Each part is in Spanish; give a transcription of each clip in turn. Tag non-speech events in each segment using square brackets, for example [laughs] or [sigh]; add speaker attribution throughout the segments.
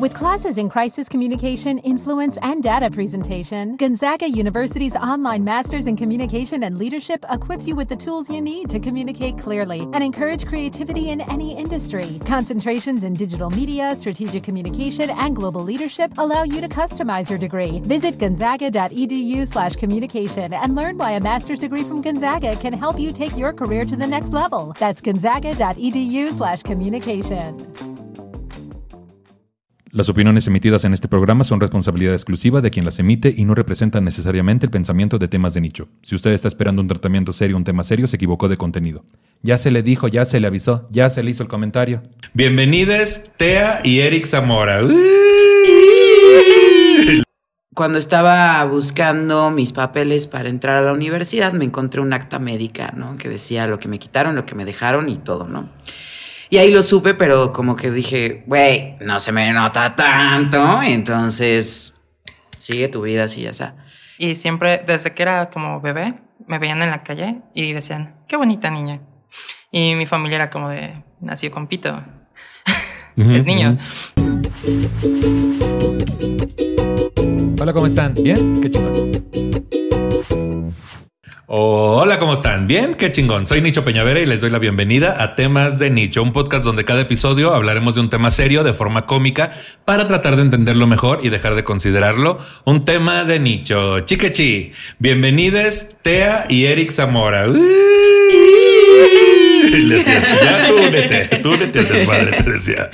Speaker 1: With classes in crisis communication, influence, and data presentation, Gonzaga University's online Masters in Communication and Leadership equips you with the tools you need to communicate clearly and encourage creativity in any industry. Concentrations in digital media, strategic communication, and global leadership allow you to customize your degree. Visit gonzaga.edu slash communication and learn why a master's degree from Gonzaga can help you take your career to the next level. That's gonzaga.edu slash communication.
Speaker 2: Las opiniones emitidas en este programa son responsabilidad exclusiva de quien las emite y no representan necesariamente el pensamiento de temas de nicho. Si usted está esperando un tratamiento serio, un tema serio, se equivocó de contenido. Ya se le dijo, ya se le avisó, ya se le hizo el comentario.
Speaker 3: Bienvenidos, Tea y Eric Zamora.
Speaker 4: Cuando estaba buscando mis papeles para entrar a la universidad, me encontré un acta médica, ¿no? Que decía lo que me quitaron, lo que me dejaron y todo, ¿no? Y ahí lo supe, pero como que dije, güey, no se me nota tanto. Entonces, sigue tu vida así, ya está.
Speaker 5: Y siempre, desde que era como bebé, me veían en la calle y decían, qué bonita niña. Y mi familia era como de, nació con pito. [laughs] es niño.
Speaker 2: Hola, ¿cómo están? ¿Bien? Qué chingón.
Speaker 3: Hola, ¿cómo están? Bien, qué chingón. Soy Nicho Peñavera y les doy la bienvenida a Temas de Nicho, un podcast donde cada episodio hablaremos de un tema serio de forma cómica para tratar de entenderlo mejor y dejar de considerarlo un tema de nicho. Chiquechi, bienvenidos Tea y Eric Zamora. [laughs] Les decía, tú únete, tú únete al desmadre, te decía.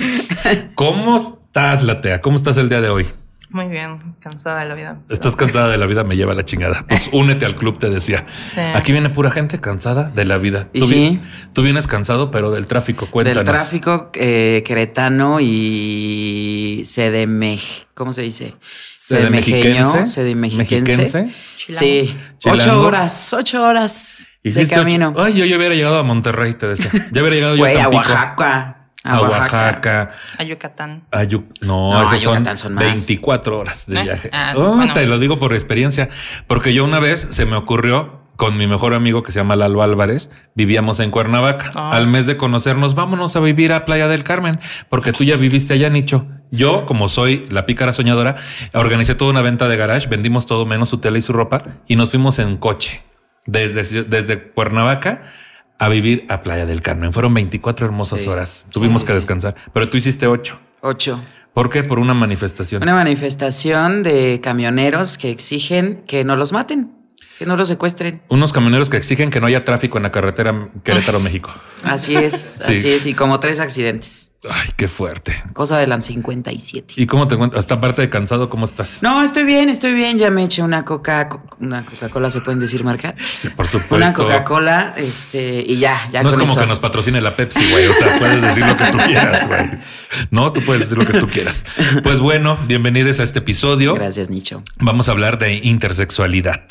Speaker 3: ¿Cómo estás, la Tea? ¿Cómo estás el día de hoy?
Speaker 5: Muy bien, cansada de la vida.
Speaker 3: Estás cansada de la vida, me lleva la chingada. Pues [laughs] únete al club, te decía.
Speaker 5: Sí.
Speaker 3: Aquí viene pura gente cansada de la vida.
Speaker 4: Y
Speaker 3: tú,
Speaker 4: sí.
Speaker 3: vi- tú vienes cansado, pero del tráfico. Cuéntanos.
Speaker 4: Del tráfico eh, queretano y sedemej... ¿Cómo se dice?
Speaker 3: ¿Sedemexiquense?
Speaker 4: Sedemexiquense.
Speaker 3: ¿Mexiquense?
Speaker 4: Sí,
Speaker 3: Chilango.
Speaker 4: ocho horas, ocho horas de camino.
Speaker 3: ocho- Ay, yo ya hubiera llegado a Monterrey, te decía. Ya hubiera llegado yo
Speaker 4: Güey,
Speaker 3: a.
Speaker 4: Oaxaca.
Speaker 3: A Oaxaca.
Speaker 5: A Yucatán.
Speaker 3: a Yu- No,
Speaker 4: No, Yucatán son más.
Speaker 3: 24 horas de
Speaker 5: ¿Eh?
Speaker 3: viaje.
Speaker 5: Ah,
Speaker 3: Oh,
Speaker 5: bueno.
Speaker 3: Te lo digo por experiencia, porque yo una vez se me ocurrió con mi mejor amigo que se llama Lalo Álvarez, vivíamos en Cuernavaca.
Speaker 5: Ah.
Speaker 3: Al mes de conocernos, vámonos a vivir a Playa del Carmen, porque tú ya viviste allá, Nicho. Yo, como soy la pícara soñadora, organicé toda una venta de garage, vendimos todo menos su tela y su ropa y nos fuimos en coche desde, desde Cuernavaca a vivir a Playa del Carmen. Fueron 24 hermosas
Speaker 4: Sí.
Speaker 3: horas. Tuvimos
Speaker 4: sí,
Speaker 3: que
Speaker 4: sí.
Speaker 3: descansar, pero tú hiciste ocho.
Speaker 4: Ocho.
Speaker 3: ¿Por qué? Por una manifestación.
Speaker 4: Una manifestación de camioneros que exigen que no los maten, que no los secuestren.
Speaker 3: Unos camioneros que exigen que no haya tráfico en la carretera Querétaro, [laughs] México.
Speaker 4: Así es,
Speaker 3: Sí.
Speaker 4: así es. Y como tres accidentes.
Speaker 3: Ay, qué fuerte.
Speaker 4: Cosa de las 57.
Speaker 3: ¿Y cómo te encuentras? Hasta aparte de cansado, ¿cómo estás?
Speaker 4: No, estoy bien, estoy bien. Ya me eché una coca, una Coca-Cola, ¿se pueden decir marca?
Speaker 3: Sí, por supuesto.
Speaker 4: Una Coca-Cola, este, y ya, ya
Speaker 3: no es como
Speaker 4: eso.
Speaker 3: que nos patrocine la Pepsi, güey. O sea, puedes decir lo que tú [laughs] quieras, güey. No, tú puedes decir lo que tú quieras. Pues bueno, bienvenidos a este episodio.
Speaker 4: Gracias, Nicho.
Speaker 3: Vamos a hablar de intersexualidad.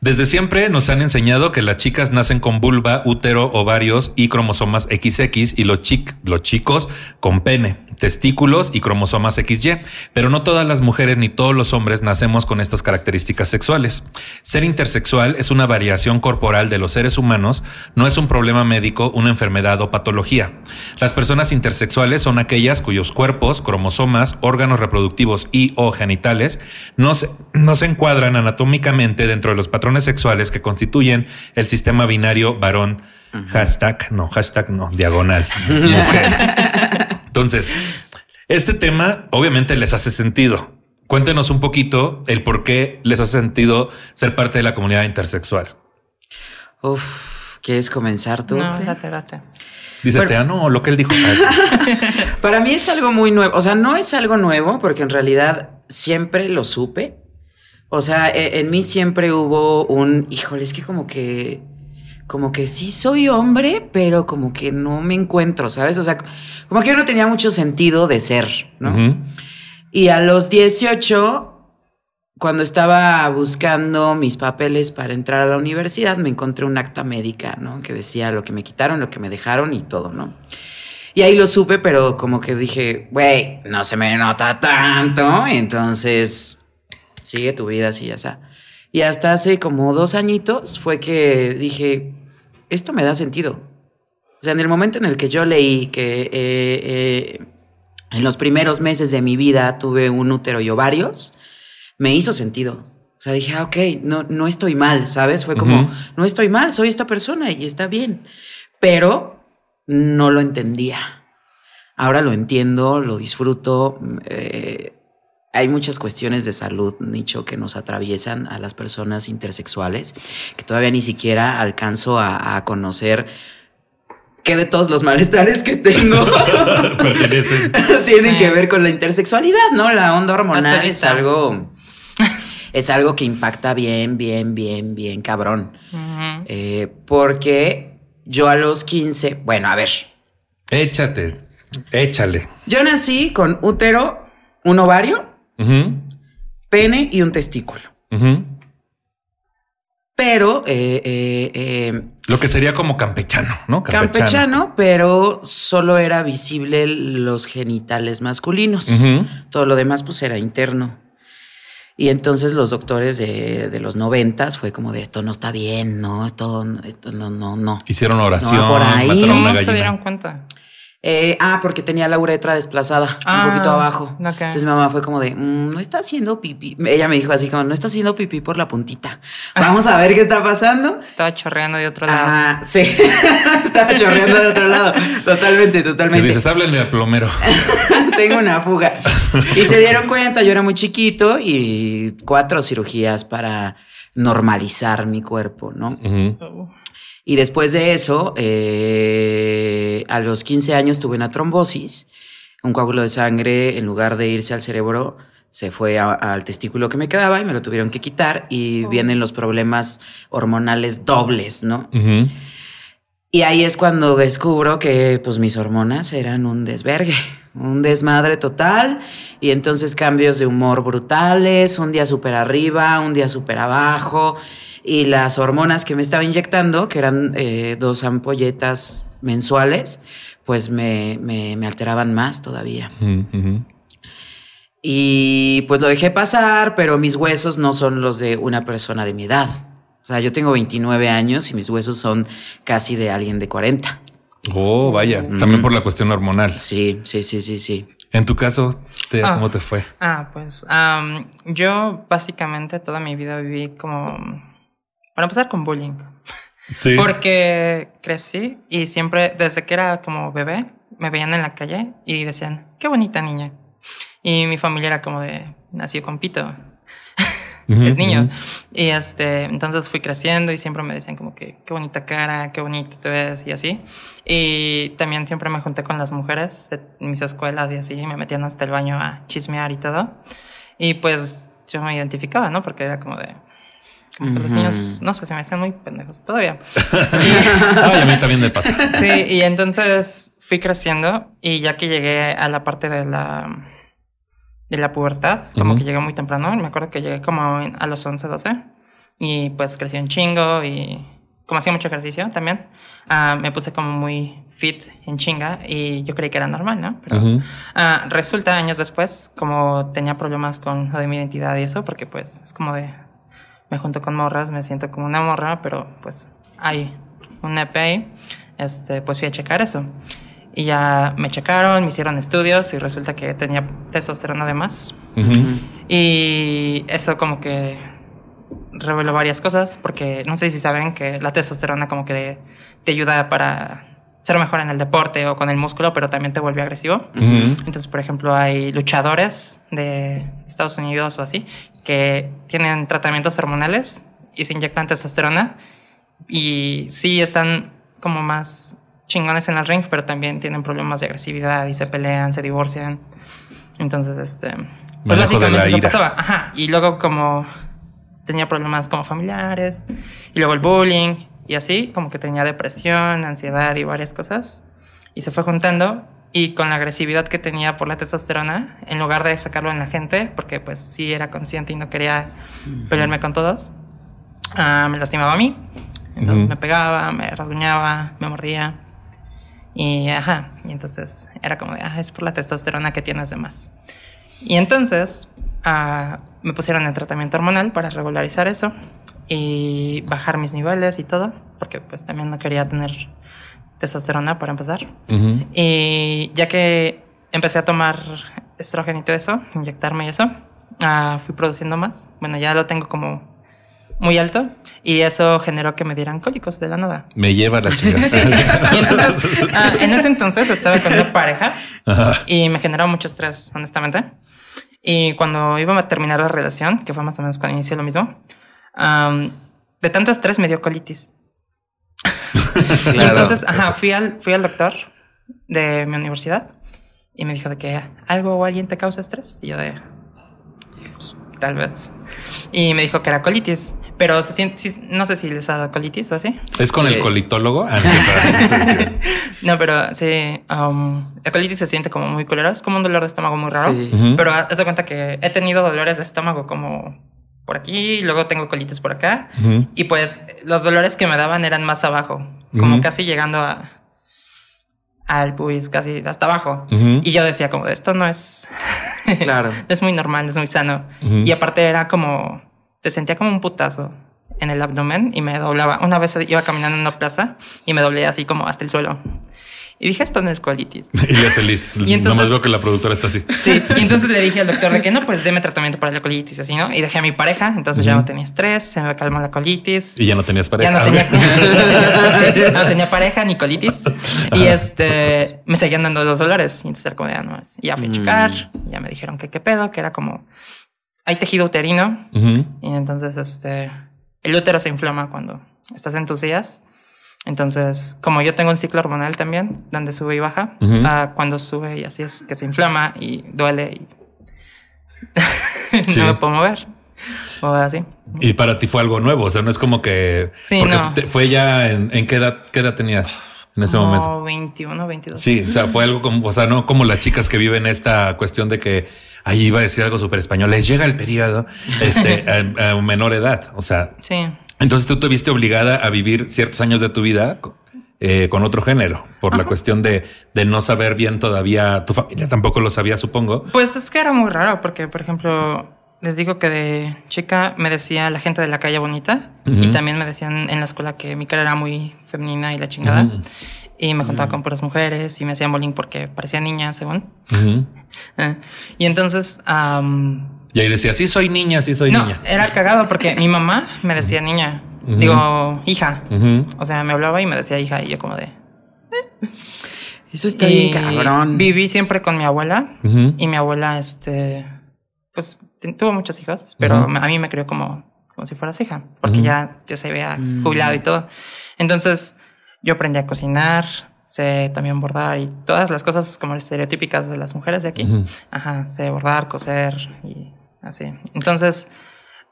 Speaker 3: Desde siempre nos han enseñado que las chicas nacen con vulva, útero, ovarios y cromosomas XX y los, chic- los chicos con pene, testículos y cromosomas XY. Pero no todas las mujeres ni todos los hombres nacemos con estas características sexuales. Ser intersexual es una variación corporal de los seres humanos, no es un problema médico, una enfermedad o patología. Las personas intersexuales son aquellas cuyos cuerpos, cromosomas, órganos reproductivos y o genitales no se, no se encuadran anatómicamente dentro de los patrones sexuales que constituyen el sistema binario varón. Hashtag, no, hashtag no, diagonal. Mujer. [laughs] Entonces, este tema obviamente les hace sentido. Cuéntenos un poquito el por qué les hace sentido ser parte de la comunidad intersexual.
Speaker 4: Uf, ¿quieres comenzar tú?
Speaker 5: No,
Speaker 4: Te?
Speaker 5: date, date.
Speaker 3: Dice
Speaker 4: Bueno.
Speaker 3: Tea, no, lo que él dijo. [laughs] Ay,
Speaker 4: Para mí es algo muy nuevo. O sea, no es algo nuevo porque en realidad siempre lo supe. O sea, e- en mí siempre hubo un, híjole, es que como que, como que sí soy hombre, pero como que no me encuentro, ¿sabes? O sea, como que yo no tenía mucho sentido de ser, ¿no? Y a los 18, cuando estaba buscando mis papeles para entrar a la universidad, me encontré un acta médica, ¿no? Que decía lo que me quitaron, lo que me dejaron y todo, ¿no? Y ahí lo supe, pero como que dije, güey, no se me nota tanto. Entonces, sigue tu vida así, ya está. Y hasta hace como dos añitos fue que dije, esto me da sentido. O sea, en el momento en el que yo leí que eh, eh, en los primeros meses de mi vida tuve un útero y ovarios, me hizo sentido. O sea, dije, ah, ok, no, no estoy mal, ¿sabes? Fue como, no estoy mal, soy esta persona y está bien. Pero no lo entendía. Ahora lo entiendo, lo disfruto. eh, hay muchas cuestiones de salud, Nicho, que nos atraviesan a las personas intersexuales, que todavía ni siquiera alcanzo a, a conocer qué de todos los malestares que tengo [laughs]
Speaker 3: Pertenecen. [laughs]
Speaker 4: tienen
Speaker 5: Sí.
Speaker 4: que ver con la intersexualidad, ¿no? La onda hormonal
Speaker 5: Hasta
Speaker 4: es algo, [laughs] es algo que impacta bien, bien, bien, bien cabrón. Eh, porque yo a los 15, bueno, a ver,
Speaker 3: Échate. Échale.
Speaker 4: yo nací con útero, un ovario,
Speaker 3: Ujú,
Speaker 4: pene y un testículo.
Speaker 3: ujú.
Speaker 4: Pero eh, eh, eh,
Speaker 3: Lo que sería como campechano, ¿no?
Speaker 4: campechano, pero solo era visible los genitales masculinos. Todo lo demás pues era interno. Y entonces los doctores de, de los noventas fue como de esto no está bien, no, esto, esto no, no, no.
Speaker 3: Hicieron oración,
Speaker 4: No, por ahí.
Speaker 3: mataron una
Speaker 5: ¿Cómo se dieron cuenta?
Speaker 4: Eh, ah, porque tenía la uretra desplazada,
Speaker 5: Ah,
Speaker 4: un poquito abajo. Entonces mi mamá fue como de, "Mm, no está haciendo pipí. Ella me dijo así como, no está haciendo pipí por la puntita. Vamos a ver qué está pasando.
Speaker 5: Estaba chorreando de otro lado.
Speaker 4: Ah, sí. [laughs] Estaba chorreando de otro lado. Totalmente, totalmente.
Speaker 3: dices, háblenle al plomero. [laughs]
Speaker 4: Tengo una fuga. [laughs] Y se dieron cuenta, yo era muy chiquito y cuatro cirugías para normalizar mi cuerpo, ¿no?
Speaker 3: Ujú.
Speaker 4: Y después de eso, eh, a los 15 años tuve una trombosis, un coágulo de sangre, en lugar de irse al cerebro, se fue a- al testículo que me quedaba y me lo tuvieron que quitar y vienen los problemas hormonales dobles, ¿no? Y ahí es cuando descubro que pues mis hormonas eran un desvergue, un desmadre total y entonces cambios de humor brutales, un día súper arriba, un día súper abajo y las hormonas que me estaba inyectando, que eran eh, dos ampolletas mensuales, pues me, me- me alteraban más todavía.
Speaker 3: Ujú.
Speaker 4: Y pues lo dejé pasar, pero mis huesos no son los de una persona de mi edad. O sea, yo tengo 29 años y mis huesos son casi de alguien de 40.
Speaker 3: Oh, vaya. También por la cuestión hormonal.
Speaker 4: Sí, sí, sí, sí, sí.
Speaker 3: En tu caso, Tea,
Speaker 5: Ah.
Speaker 3: ¿cómo te fue?
Speaker 5: Ah, pues am, yo básicamente toda mi vida viví como... Para empezar con bullying.
Speaker 3: Sí.
Speaker 5: Porque crecí y siempre, desde que era como bebé, me veían en la calle y decían, qué bonita niña. Y mi familia era como de, nació con pito. Es niño. Y este, entonces fui creciendo y siempre me decían como que qué bonita cara, qué bonita te ves y así. Y también siempre me junté con las mujeres de mis escuelas y así, y me metían hasta el baño a chismear y todo. Y pues yo me identificaba, ¿no? Porque era como de... Como que los niños, no sé, se me hacían muy pendejos todavía. [laughs]
Speaker 3: Ay, a mí también me pasa.
Speaker 5: Sí, y entonces fui creciendo y ya que llegué a la parte de la de la pubertad, como que llegué muy temprano, me acuerdo que llegué como a los 11, 12 y pues crecí un chingo y como hacía mucho ejercicio también, ah, me puse como muy fit en chinga y yo creí que era normal, ¿no? Pero ah, resulta años después, como tenía problemas con lo de mi identidad y eso, porque pues es como de, me junto con morras, me siento como una morra, pero pues hay un EP ahí, este, pues fui a checar eso. Y ya me checaron, me hicieron estudios y resulta que tenía testosterona de más.
Speaker 3: Ujú.
Speaker 5: Y eso como que reveló varias cosas, porque no sé si saben que la testosterona como que te ayuda para ser mejor en el deporte o con el músculo, pero también te vuelve agresivo. Entonces, por ejemplo, hay luchadores de Estados Unidos o así que tienen tratamientos hormonales y se inyectan testosterona y sí están como más chingones en el ring, pero también tienen problemas de agresividad y se pelean, se divorcian. Entonces, este, pues
Speaker 3: Manejo de la
Speaker 5: básicamente eso
Speaker 3: ira.
Speaker 5: pasaba. Ajá. Y luego como tenía problemas como familiares y luego el bullying y así, como que tenía depresión, ansiedad y varias cosas. Y se fue juntando y con la agresividad que tenía por la testosterona, en lugar de sacarlo en la gente, porque pues sí era consciente y no quería pelearme con todos, ah, me lastimaba a mí. Entonces
Speaker 3: Ujú.
Speaker 5: me pegaba, me rasguñaba, me mordía. Y ajá, y entonces era como de, ah, es por la testosterona que tienes de más. Y entonces ah, me pusieron en tratamiento hormonal para regularizar eso y bajar mis niveles y todo, porque pues también no quería tener testosterona para empezar.
Speaker 3: Ujú.
Speaker 5: Y ya que empecé a tomar estrógeno y todo eso, inyectarme y eso, ah, fui produciendo más. Bueno, ya lo tengo como muy alto y eso generó que me dieran cólicos de la nada.
Speaker 3: Me lleva la chingada. [laughs]
Speaker 5: Sí. Entonces, ah, en ese entonces estaba con una pareja y me generó mucho estrés, honestamente. Y cuando iba a terminar la relación, que fue más o menos cuando inicié lo mismo, am, de tanto estrés me dio colitis. [laughs] Entonces, ajá, fui al, fui al doctor de mi universidad y me dijo de que algo o alguien te causa estrés. Y yo de, tal vez. Y me dijo que era colitis. Pero se siente, sí, no sé si les ha dado colitis o así.
Speaker 3: ¿Es con
Speaker 4: Sí.
Speaker 3: el colitólogo? Ah, [laughs] no,
Speaker 5: pero sí, um, la colitis se siente como muy culero. Es como un dolor de estómago muy raro.
Speaker 4: Sí.
Speaker 5: Pero haz de cuenta que he tenido dolores de estómago como por aquí, y luego tengo colitis por acá. Y pues los dolores que me daban eran más abajo, como casi llegando a al pubis, casi hasta abajo. Y yo decía como, esto no es...
Speaker 4: Claro. [laughs]
Speaker 5: es muy normal, no es muy sano. Y aparte era como, se sentía como un putazo en el abdomen y me doblaba. Una vez iba caminando en una plaza y me doblé así como hasta el suelo. Y dije, esto no es colitis. [laughs]
Speaker 3: Y le hace Liz. [laughs]
Speaker 5: Y entonces-
Speaker 3: Nomás veo que la productora está así.
Speaker 5: Sí, y entonces le dije al doctor de que no, pues deme tratamiento para la colitis, así, ¿no? Y dejé a mi pareja, entonces ya no tenía estrés, se me calmó la colitis.
Speaker 3: Y ya no tenías pareja.
Speaker 5: Ya no tenía, [laughs] Sí, no tenía pareja ni colitis. Y este me seguían dando los dolores. Y entonces era como de, ah, no es. Y ya fui a checar. y ya me dijeron que qué pedo, que era como hay tejido uterino.
Speaker 3: Ujú.
Speaker 5: Y entonces este el útero se inflama cuando estás en tus días. Entonces, como yo tengo un ciclo hormonal también, donde sube y baja, ah, cuando sube y así es que se inflama y duele y [laughs]
Speaker 3: Sí.
Speaker 5: no me puedo mover. O así.
Speaker 3: Y para ti fue algo nuevo. O sea, no es como que.
Speaker 5: Sí,
Speaker 3: porque
Speaker 5: no.
Speaker 3: fue ya en, en qué edad, qué edad tenías en ese
Speaker 5: Como
Speaker 3: momento.
Speaker 5: 21, 22.
Speaker 3: Sí, o sea, fue algo como, o sea, no como las chicas que viven esta cuestión de que ahí iba a decir algo súper español, les llega el periodo este, [laughs] a, a menor edad. O sea,
Speaker 5: Sí.
Speaker 3: Entonces tú te viste obligada a vivir ciertos años de tu vida eh, con otro género por la cuestión de, de no saber bien todavía. Tu familia tampoco lo sabía, supongo.
Speaker 5: Pues es que era muy raro porque, por ejemplo, les digo que de chica me decía la gente de la calle bonita y también me decían en la escuela que mi cara era muy femenina y la chingada. Y me juntaba con puras mujeres y me hacían bullying porque parecía niña, según. [laughs] Eh, Y entonces,
Speaker 3: Y ahí decía, sí, soy niña, sí, soy
Speaker 5: no,
Speaker 3: niña.
Speaker 5: era cagado porque mi mamá me decía niña. Digo, hija. O sea, me hablaba y me decía hija y yo como de...
Speaker 4: Eso está
Speaker 5: Y
Speaker 4: bien cabrón.
Speaker 5: Viví siempre con mi abuela y mi abuela, este, pues tuvo muchos hijos, pero a mí me crió como, como si fueras hija, porque ya, ya se había
Speaker 4: Mm.
Speaker 5: jubilado y todo. Entonces yo aprendí a cocinar, sé también bordar y todas las cosas como estereotípicas de las mujeres de aquí. Ajá, sé bordar, coser y así. Entonces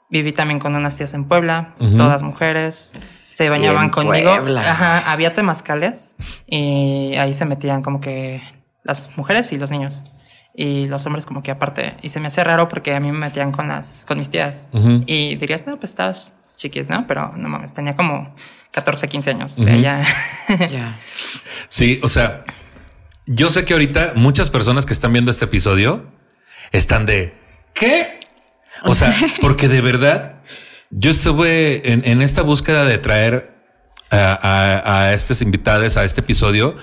Speaker 5: viví también con unas tías en Puebla, todas mujeres. Se bañaban
Speaker 4: en
Speaker 5: conmigo.
Speaker 4: Puebla.
Speaker 5: Ajá, había temazcales y ahí se metían como que las mujeres y los niños. Y los hombres como que aparte. Y se me hacía raro porque a mí me metían con las con mis tías. Y dirías, no, pues estabas chiquis, ¿no? Pero no mames, tenía como 14, 15 años. O sea. [laughs] Ya.
Speaker 3: Sí, o sea, yo sé que ahorita muchas personas que están viendo este episodio están de ¿qué? O sea, [laughs] porque de verdad yo estuve en, en esta búsqueda de traer a, a, a estos invitados a este episodio.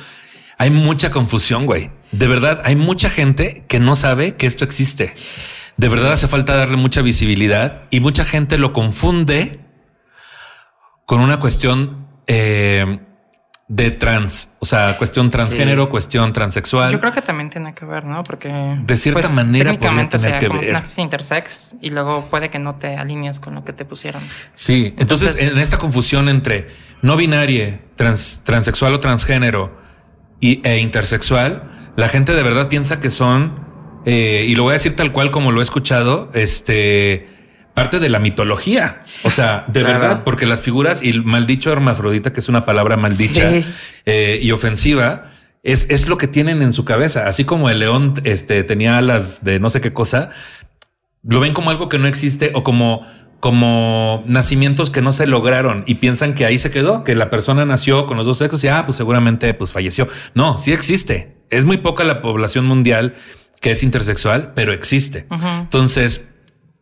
Speaker 3: Hay mucha confusión, güey. De verdad, hay mucha gente que no sabe que esto existe. De verdad hace falta darle mucha visibilidad y mucha gente lo confunde con una cuestión eh, de trans, o sea, cuestión transgénero,
Speaker 4: Sí.
Speaker 3: cuestión transexual.
Speaker 5: Yo creo que también tiene que ver, ¿no? Porque. pues,
Speaker 3: De cierta manera podría
Speaker 5: técnicamente,
Speaker 3: tener
Speaker 5: o sea,
Speaker 3: que
Speaker 5: como
Speaker 3: ver.
Speaker 5: naces intersex y luego puede que no te alinees con lo que te pusieron.
Speaker 3: Sí, entonces,
Speaker 5: Entonces-
Speaker 3: en esta confusión entre no binaria, trans, transexual o transgénero y, e intersexual, la gente de verdad piensa que son, eh, y lo voy a decir tal cual como lo he escuchado, este parte de la mitología. O sea, de
Speaker 4: Claro.
Speaker 3: verdad, porque las figuras y el maldicho hermafrodita, que es una palabra maldicha
Speaker 4: Sí.
Speaker 3: eh, y ofensiva, es, es lo que tienen en su cabeza. Así como el león este, tenía alas de no sé qué cosa, lo ven como algo que no existe o como, como nacimientos que no se lograron y piensan que ahí se quedó, que la persona nació con los dos sexos y ah, pues seguramente pues falleció. No, sí existe. Es muy poca la población mundial que es intersexual, pero existe. Entonces,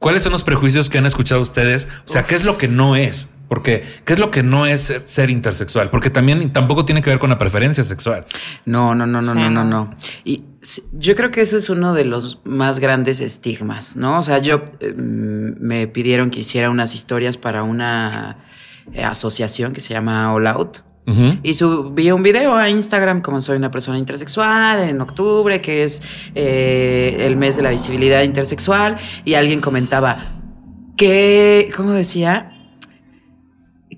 Speaker 3: ¿cuáles son los prejuicios que han escuchado ustedes? O sea, ¿qué es lo que no es? Porque, ¿qué es lo que no es ser, ser intersexual? Porque también tampoco tiene que ver con la preferencia sexual.
Speaker 4: No, no, no, no,
Speaker 5: Sí,
Speaker 4: no, no,
Speaker 5: no.
Speaker 4: no. Y yo creo que eso es uno de los más grandes estigmas, ¿no? O sea, yo eh, me pidieron que hiciera unas historias para una eh, asociación que se llama All Out. Y subí un video a Instagram como soy una persona intersexual en octubre, que es eh, el mes de la visibilidad intersexual, y alguien comentaba que, ¿cómo decía?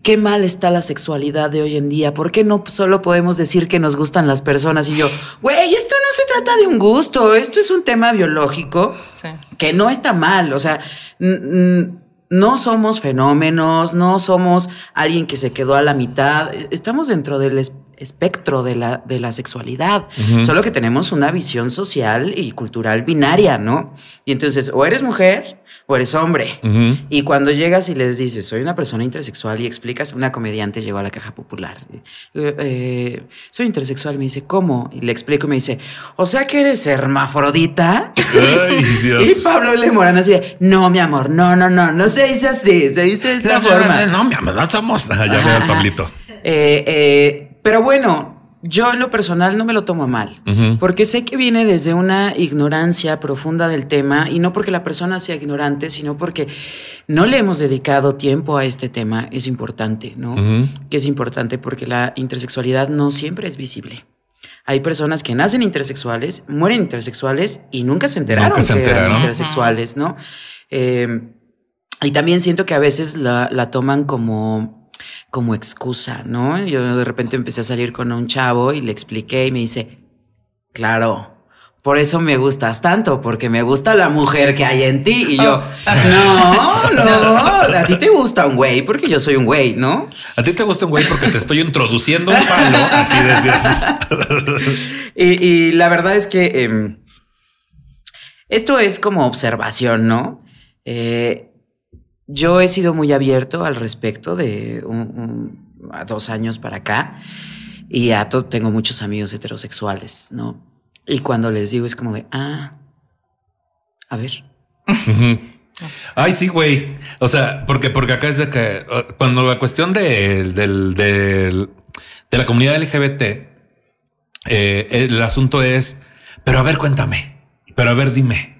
Speaker 4: Qué mal está la sexualidad de hoy en día. ¿Por qué no solo podemos decir que nos gustan las personas? Y yo, güey, esto no se trata de un gusto, esto es un tema biológico
Speaker 5: Sí.
Speaker 4: que no está mal, o sea, no somos fenómenos, no somos alguien que se quedó a la mitad, estamos dentro del espectro de la, de la sexualidad, solo que tenemos una visión social y cultural binaria, ¿no? Y entonces, o eres mujer o eres hombre. Y cuando llegas y les dices, soy una persona intersexual y explicas, una comediante llegó a la caja popular. eh, eh, soy intersexual me dice, ¿cómo? Y le explico y me dice, o sea que eres hermafrodita.
Speaker 3: Ay, [laughs] Dios.
Speaker 4: Y Pablo L. Morán así de, no, mi amor, no, no, no, no se dice así, se dice de esta forma.
Speaker 3: No, mi amor, no somos. Ya veo Pablito.
Speaker 4: Eh, eh, pero bueno, yo en lo personal no me lo tomo mal, porque sé que viene desde una ignorancia profunda del tema y no porque la persona sea ignorante, sino porque no le hemos dedicado tiempo a este tema, es importante, ¿no? Que es importante porque la intersexualidad no siempre es visible. Hay personas que nacen intersexuales, mueren intersexuales y nunca se enteraron
Speaker 3: Nunca se
Speaker 4: que eran intersexuales, ¿no? Eh, y también siento que a veces la, la toman como, como excusa, ¿no? Yo de repente empecé a salir con un chavo y le expliqué y me dice, claro, por eso me gustas tanto, porque me gusta la mujer que hay en ti. Y yo, no, no, a ti te gusta un güey, porque yo soy un güey, ¿no?
Speaker 3: A ti te gusta un güey porque te estoy introduciendo un falo. Así decías. [laughs]
Speaker 4: Y, y la verdad es que em, esto es como observación, ¿no? Eh, yo he sido muy abierto al respecto de un- un- a dos años para acá y a to- tengo muchos amigos heterosexuales, ¿no? Y cuando les digo es como de, ah, a ver. [laughs]
Speaker 3: Ay, sí, güey. O sea, porque, porque acá es de que cuando la cuestión de, de la comunidad LGBT, eh, el asunto es, pero a ver, cuéntame, pero a ver, dime.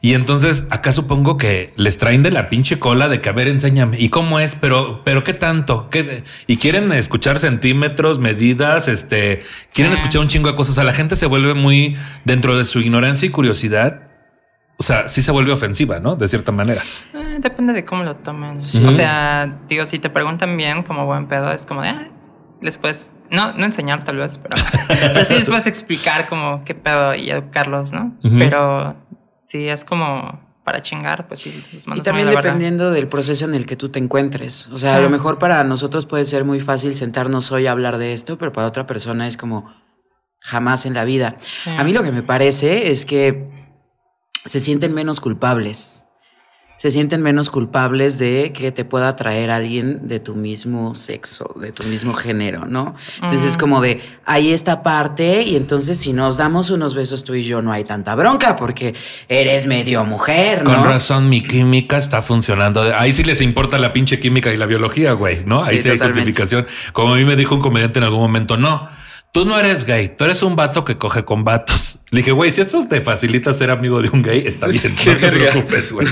Speaker 3: Y entonces acá supongo que les traen de la pinche cola de que a ver, enséñame. ¿Y cómo es? Pero, pero qué tanto? ¿Qué? Y quieren escuchar centímetros, medidas, este, quieren
Speaker 5: Sí.
Speaker 3: escuchar un chingo de cosas. O sea, la gente se vuelve muy dentro de su ignorancia y curiosidad. O sea, sí se vuelve ofensiva, ¿no? De cierta manera.
Speaker 5: Eh, depende de cómo lo tomen.
Speaker 4: Sí.
Speaker 5: O sea, digo, si te preguntan bien como buen pedo, es como de, ah, les puedes, no, no enseñar tal vez, pero, [laughs] pero sí les puedes explicar como qué pedo y educarlos, ¿no? Pero si es como para chingar, pues sí, les
Speaker 4: Y también
Speaker 5: la
Speaker 4: dependiendo del proceso en el que tú te encuentres. O sea,
Speaker 5: Sí.
Speaker 4: a lo mejor para nosotros puede ser muy fácil sentarnos hoy a hablar de esto, pero para otra persona es como jamás en la vida.
Speaker 5: Sí.
Speaker 4: A mí lo que me parece es que se sienten menos culpables. Se sienten menos culpables de que te pueda traer alguien de tu mismo sexo, de tu mismo género, ¿no? Entonces es
Speaker 5: Mm.
Speaker 4: como de, hay esta parte y entonces si nos damos unos besos tú y yo no hay tanta bronca porque eres medio mujer, ¿no?
Speaker 3: Con razón, mi química está funcionando. Ahí sí les importa la pinche química y la biología, güey, ¿no? Ahí
Speaker 4: Sí,
Speaker 3: sí hay justificación. Como a mí me dijo un comediante en algún momento, no. Tú no eres gay, tú eres un vato que coge con vatos. Le dije, güey, si esto te facilita ser amigo de un gay, está bien,
Speaker 4: Pues,
Speaker 3: no te preocupes, güey.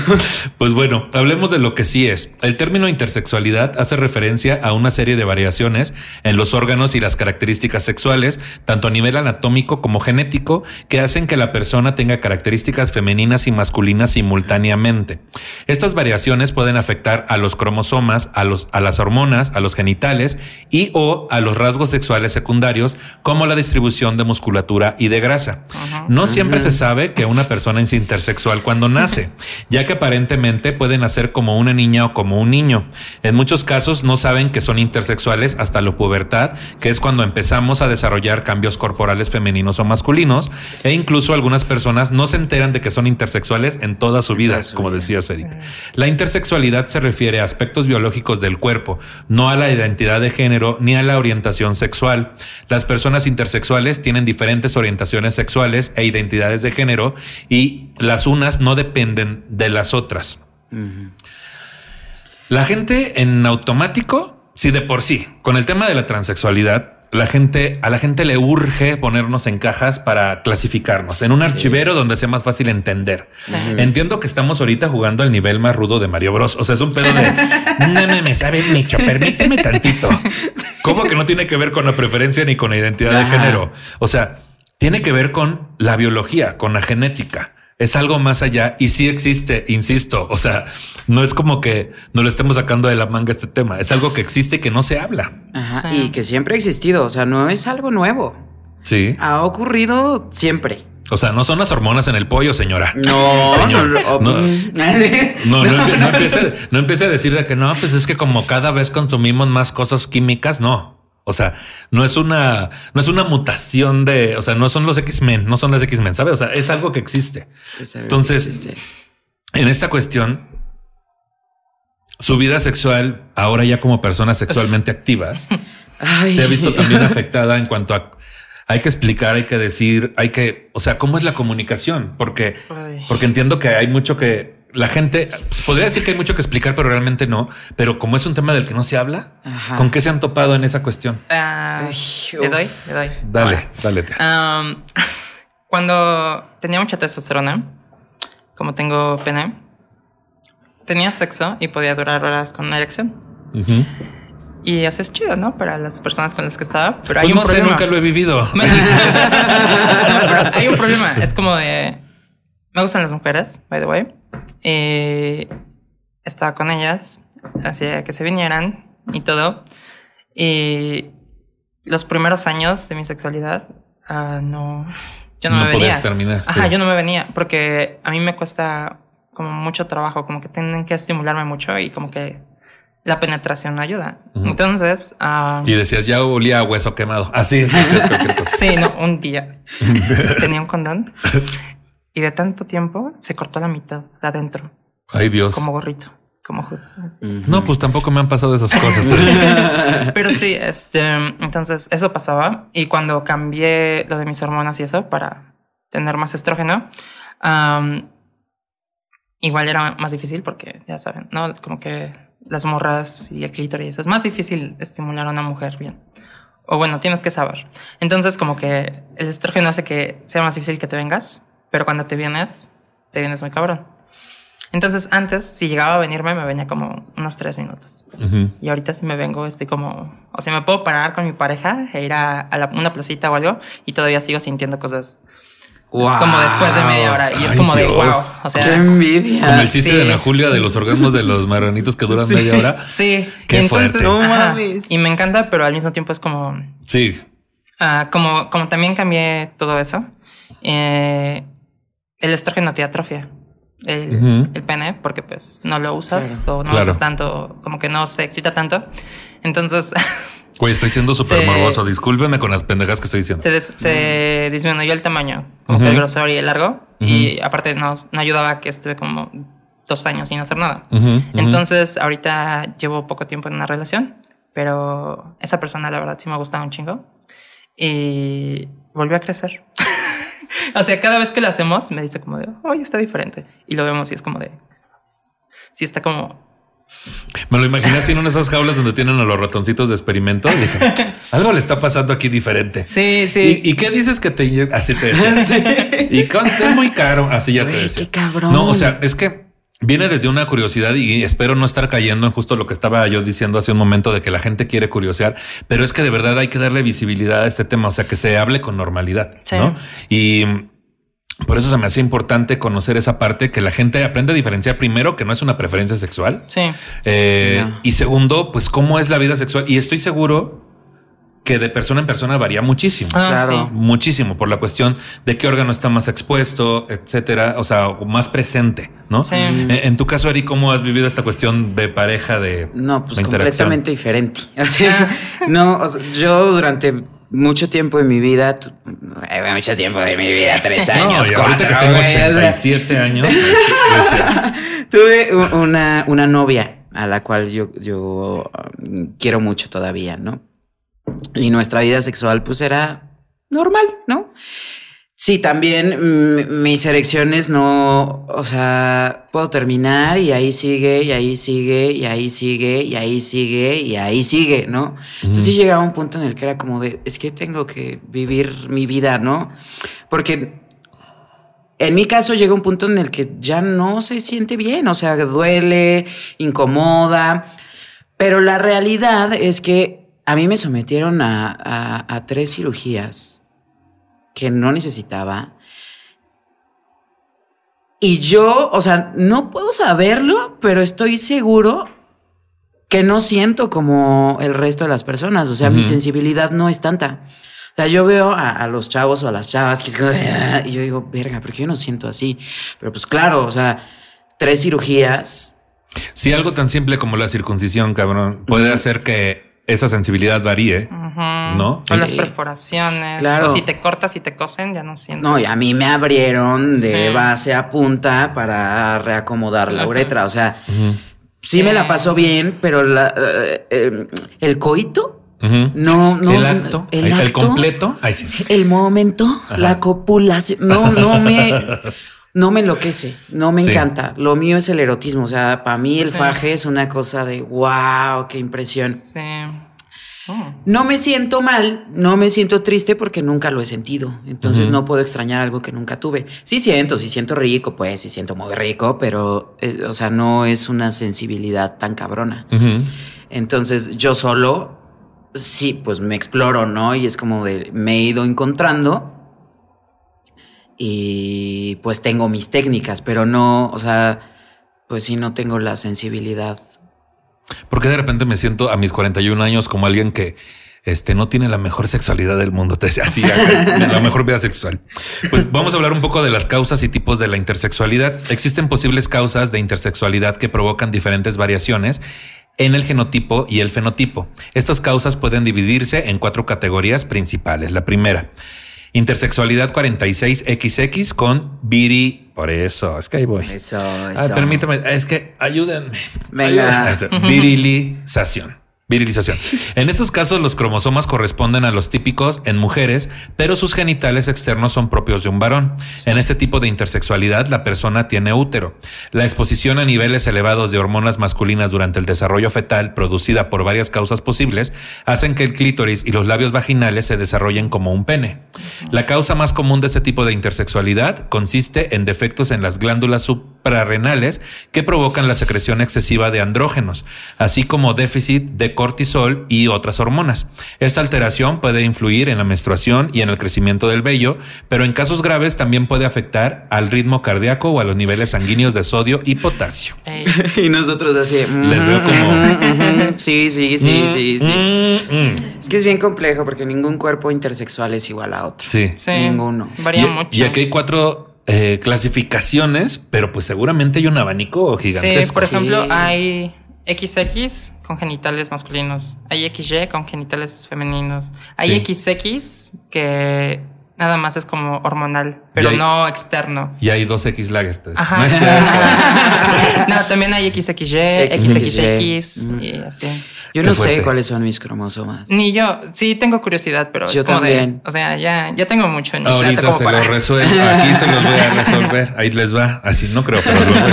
Speaker 3: Pues bueno, hablemos de lo que sí es. El término intersexualidad hace referencia a una serie de variaciones en los órganos y las características sexuales, tanto a nivel anatómico como genético, que hacen que la persona tenga características femeninas y masculinas simultáneamente. Estas variaciones pueden afectar a los cromosomas, a, los, a las hormonas, a los genitales y o a los rasgos sexuales secundarios, como la distribución de musculatura y de grasa. No siempre se sabe que una persona es intersexual cuando nace, [laughs] ya que aparentemente puede nacer como una niña o como un niño. En muchos casos no saben que son intersexuales hasta la pubertad, que es cuando empezamos a desarrollar cambios corporales femeninos o masculinos, e incluso algunas personas no se enteran de que son intersexuales en toda su vida, como
Speaker 4: vida.
Speaker 3: decías, Eric. La intersexualidad se refiere a aspectos biológicos del cuerpo, no a la identidad de género ni a la orientación sexual. Las personas intersexuales tienen diferentes orientaciones sexuales e identidades de género y las unas no dependen de las otras. La gente en automático, sí de por sí, con el tema de la transexualidad, la gente, a la gente le urge ponernos en cajas para clasificarnos en un archivero donde sea más fácil entender. Entiendo que estamos ahorita jugando al nivel más rudo de Mario Bros. O sea, es un pedo de [laughs] no me, me sabe mucho, permíteme tantito. ¿Cómo que no tiene que ver con la preferencia ni con la identidad de género? O sea, tiene que ver con la biología, con la genética. Es algo más allá y sí existe, insisto. O sea, no es como que no lo estemos sacando de la manga este tema. Es algo que existe y que no se habla.
Speaker 4: Ajá,
Speaker 5: Sí.
Speaker 4: Y que siempre ha existido, o sea, no es algo nuevo.
Speaker 3: Sí.
Speaker 4: Ha ocurrido siempre.
Speaker 3: O sea, no son las hormonas en el pollo, señora.
Speaker 4: No,
Speaker 3: Señor,
Speaker 4: no,
Speaker 3: no. No, no empiece, no empiece a decir de que no, pues es que como cada vez consumimos más cosas químicas, no. O sea, no es una, no es una mutación de, o sea, no son los X-Men, no son las X-Men, ¿sabes? O sea, es algo que existe.
Speaker 4: Que
Speaker 3: Entonces,
Speaker 4: existe.
Speaker 3: En esta cuestión, su vida sexual, ahora ya como personas sexualmente activas, [laughs]
Speaker 4: Ay.
Speaker 3: se ha visto también afectada en cuanto a hay que explicar, hay que decir, hay que, o sea, cómo es la comunicación, porque,
Speaker 5: Ay.
Speaker 3: porque entiendo que hay mucho que la gente pues, podría decir que hay mucho que explicar, pero realmente no. Pero como es un tema del que no se habla,
Speaker 4: Ajá.
Speaker 3: ¿con qué se han topado en esa cuestión?
Speaker 4: Ay,
Speaker 5: le doy, le doy.
Speaker 3: Dale, dale. tía.
Speaker 5: Am, [laughs] cuando tenía mucha testosterona, como tengo pene, tenía sexo y podía durar horas con una erección. Y eso es chido, ¿no? Para las personas con las que estaba. Pero hay
Speaker 3: Pues
Speaker 5: un
Speaker 3: no sé,
Speaker 5: problema.
Speaker 3: nunca lo he vivido. [laughs]
Speaker 5: No, pero hay un [laughs] problema. Es como de. Me gustan las mujeres, by the way. Eh, estaba con ellas, hacía que se vinieran y todo. Y los primeros años de mi sexualidad, ah, no. Yo no,
Speaker 3: No
Speaker 5: me venía.
Speaker 3: terminar,
Speaker 5: Ajá,
Speaker 3: sí.
Speaker 5: yo no me venía porque a mí me cuesta como mucho trabajo, como que tienen que estimularme mucho y como que la penetración no ayuda.
Speaker 3: Ujú.
Speaker 5: Entonces, ah,
Speaker 3: Y decías, ya olía a hueso quemado. Así, cosa.
Speaker 5: Sí, no, un día [laughs] tenía un condón y de tanto tiempo se cortó la mitad de adentro,
Speaker 3: Ay, Dios.
Speaker 5: como gorrito, como hood, así.
Speaker 3: No, pues tampoco me han pasado esas cosas. [laughs]
Speaker 5: Pero sí, este, entonces eso pasaba y cuando cambié lo de mis hormonas y eso para tener más estrógeno, igual era más difícil porque ya saben, no, como que las morras y el clítoris es más difícil estimular a una mujer bien. O bueno, tienes que saber. Entonces, como que el estrógeno hace que sea más difícil que te vengas, pero cuando te vienes, te vienes muy cabrón. Entonces, antes, si llegaba a venirme, me venía como unos tres minutos.
Speaker 3: Ujú.
Speaker 5: Y ahorita si me vengo, estoy como... O sea, me puedo parar con mi pareja e ir a, a la- una placita o algo y todavía sigo sintiendo cosas
Speaker 4: Guau.
Speaker 5: como después de media hora. Y es
Speaker 3: Ay,
Speaker 5: como de
Speaker 3: Dios.
Speaker 5: wow. O sea,
Speaker 4: Qué envidia.
Speaker 3: Como el chiste
Speaker 5: sí.
Speaker 3: de la Julia de los orgasmos de los [laughs] marranitos que duran media hora.
Speaker 5: sí.
Speaker 3: Qué
Speaker 5: y entonces,
Speaker 3: fuerte.
Speaker 4: No
Speaker 5: ajá,
Speaker 4: mames.
Speaker 5: Y me encanta, pero al mismo tiempo es como...
Speaker 3: Sí.
Speaker 5: ah, como, como también cambié todo eso, eh, el estrógeno te atrofia. El, el pene, porque pues no lo usas o no
Speaker 3: Claro.
Speaker 5: usas tanto, como que no se excita tanto. Entonces [laughs]
Speaker 3: Güey, estoy siendo súper morboso. Discúlpeme con las pendejas que estoy diciendo.
Speaker 5: se, des- se disminuyó el tamaño, como que
Speaker 3: Ujú.
Speaker 5: el grosor y el largo. Y aparte no, no ayudaba a que estuve como dos años sin hacer nada. Entonces ahorita llevo poco tiempo en una relación, pero esa persona la verdad sí me gusta un chingo. Y volvió a crecer. [laughs] [laughs] o sea, cada vez que lo hacemos me dice como de, oye, está diferente. Y lo vemos y es como de, sí está como...
Speaker 3: Me lo imaginé así en una de esas jaulas donde tienen a los ratoncitos de experimento. Dije, [laughs] algo le está pasando aquí diferente.
Speaker 5: Sí, sí.
Speaker 3: ¿Y, y qué dices que te Así te decía. [laughs] Y cuánto es muy caro. Así ya te decía.
Speaker 4: qué cabrón.
Speaker 3: No, o sea, es que viene desde una curiosidad y espero no estar cayendo en justo lo que estaba yo diciendo hace un momento de que la gente quiere curiosear, pero es que de verdad hay que darle visibilidad a este tema, o sea, que se hable con normalidad,
Speaker 5: Sí.
Speaker 3: ¿no? Y por eso se me hace importante conocer esa parte que la gente aprende a diferenciar primero que no es una preferencia sexual.
Speaker 5: Sí.
Speaker 3: Eh,
Speaker 4: Sí, no.
Speaker 3: Y segundo, pues cómo es la vida sexual. Y estoy seguro que de persona en persona varía muchísimo.
Speaker 5: Ah,
Speaker 4: Claro.
Speaker 5: sí.
Speaker 3: Muchísimo por la cuestión de qué órgano está más expuesto, etcétera, o sea, más presente, ¿no?
Speaker 5: Sí.
Speaker 3: Eh, En tu caso, Ari, ¿cómo has vivido esta cuestión de pareja de
Speaker 4: No, pues
Speaker 3: de
Speaker 4: completamente diferente. [laughs] No, o sea, yo durante mucho tiempo de mi vida, eh, mucho tiempo de mi vida, tres
Speaker 3: No,
Speaker 4: años,
Speaker 3: y ahorita que tengo
Speaker 4: güey, o sea,
Speaker 3: 87 años, [laughs] pues, decía,
Speaker 4: Tuve una, una novia a la cual yo, yo um, quiero mucho todavía, ¿no? Y nuestra vida sexual pues era normal, ¿no? Sí, también mm, mis erecciones no, o sea, puedo terminar y ahí sigue, y ahí sigue, y ahí sigue, y ahí sigue, y ahí sigue, ¿no? Entonces sí llegaba un punto en el que era como de, es que tengo que vivir mi vida, ¿no? Porque en mi caso llega un punto en el que ya no se siente bien, o sea, duele, incomoda, pero la realidad es que a mí me sometieron a, a- a tres cirugías que no necesitaba. Y yo, o sea, no puedo saberlo, pero estoy seguro que no siento como el resto de las personas. O sea, mi sensibilidad no es tanta. O sea, yo veo a, a los chavos o a las chavas que "Ah", y yo digo, verga, porque yo no siento así. Pero pues claro, o sea, tres cirugías.
Speaker 3: Si algo tan simple como la circuncisión, cabrón, puede hacer que esa sensibilidad varíe. ¿No?
Speaker 5: O las perforaciones.
Speaker 4: Claro.
Speaker 5: O si te cortas y te cosen, ya no siento.
Speaker 4: No, y a mí me abrieron de
Speaker 5: Sí.
Speaker 4: base a punta para reacomodar la uretra. O sea, sí,
Speaker 5: Sí.
Speaker 4: me la pasó bien, pero la, eh, eh, el coito, no, no.
Speaker 3: el acto,
Speaker 4: el,
Speaker 3: el, el
Speaker 4: acto,
Speaker 3: completo. Ay, sí.
Speaker 4: el momento, la copulación. No, no me. [laughs] No me enloquece, no me
Speaker 3: Sí.
Speaker 4: encanta. Lo mío es el erotismo. O sea, para mí el
Speaker 5: Sí.
Speaker 4: faje es una cosa de wow, qué impresión.
Speaker 5: Sí. Mm.
Speaker 4: No me siento mal, no me siento triste porque nunca lo he sentido. Entonces no puedo extrañar algo que nunca tuve. Sí siento, sí siento rico, pues sí siento muy rico, pero, eh, o sea, no es una sensibilidad tan cabrona. Entonces yo solo, sí, pues me exploro, ¿no? Y es como de, me he ido encontrando y pues tengo mis técnicas, pero no, o sea, pues sí, no tengo la sensibilidad.
Speaker 3: Porque de repente me siento a mis 41 años como alguien que este, no tiene la mejor sexualidad del mundo. [laughs] Te decía la mejor vida sexual. Pues vamos a hablar un poco de las causas y tipos de la intersexualidad. Existen posibles causas de intersexualidad que provocan diferentes variaciones en el genotipo y el fenotipo. Estas causas pueden dividirse en cuatro categorías principales. La primera, intersexualidad 46XX con viri. Por eso, es que ahí voy.
Speaker 4: Eso,
Speaker 3: Ah,
Speaker 4: eso.
Speaker 3: permítame, es que ayúdenme.
Speaker 4: Venga.
Speaker 3: Ayúdenme. Virilización. Virilización. En estos casos, los cromosomas corresponden a los típicos en mujeres, pero sus genitales externos son propios de un varón. En este tipo de intersexualidad, la persona tiene útero. La exposición a niveles elevados de hormonas masculinas durante el desarrollo fetal, producida por varias causas posibles, hacen que el clítoris y los labios vaginales se desarrollen como un pene. La causa más común de este tipo de intersexualidad consiste en defectos en las glándulas suprarrenales que provocan la secreción excesiva de andrógenos, así como déficit de cortisol y otras hormonas. Esta alteración puede influir en la menstruación y en el crecimiento del vello, pero en casos graves también puede afectar al ritmo cardíaco o a los niveles sanguíneos de sodio y potasio. [laughs]
Speaker 4: Y nosotros así.
Speaker 3: Les veo como-
Speaker 4: "Mm, mm, Sí, sí, sí, sí, sí.
Speaker 3: Mm, mm.
Speaker 4: Es que es bien complejo porque ningún cuerpo intersexual es igual a otro.
Speaker 3: Sí.
Speaker 5: Sí.
Speaker 4: Ninguno.
Speaker 5: Varía
Speaker 3: Y,
Speaker 5: mucho.
Speaker 3: y aquí hay cuatro eh, clasificaciones, pero pues seguramente hay un abanico gigantesco.
Speaker 5: Sí, por ejemplo,
Speaker 4: Sí.
Speaker 5: hay XX con genitales masculinos, hay XY con genitales femeninos, hay
Speaker 3: Sí.
Speaker 5: XX que nada más es como hormonal, pero
Speaker 3: hay-
Speaker 5: no externo.
Speaker 3: Y hay dos X Lagertes.
Speaker 5: Ajá.
Speaker 3: No es cierto. [laughs]
Speaker 5: no, también hay XXY,
Speaker 4: XXY.
Speaker 5: XXX y así.
Speaker 4: Yo
Speaker 3: Qué
Speaker 4: no
Speaker 3: fuerte.
Speaker 4: sé cuáles son mis cromosomas.
Speaker 5: Ni yo, sí tengo curiosidad, pero
Speaker 4: Yo
Speaker 5: es como
Speaker 4: también.
Speaker 5: de, o sea, ya, ya tengo mucho en
Speaker 3: Ahorita
Speaker 5: como
Speaker 3: se
Speaker 5: para-
Speaker 3: los resuelvo. [laughs] Aquí se los voy a resolver. Ahí les va. Así no creo, pero los voy.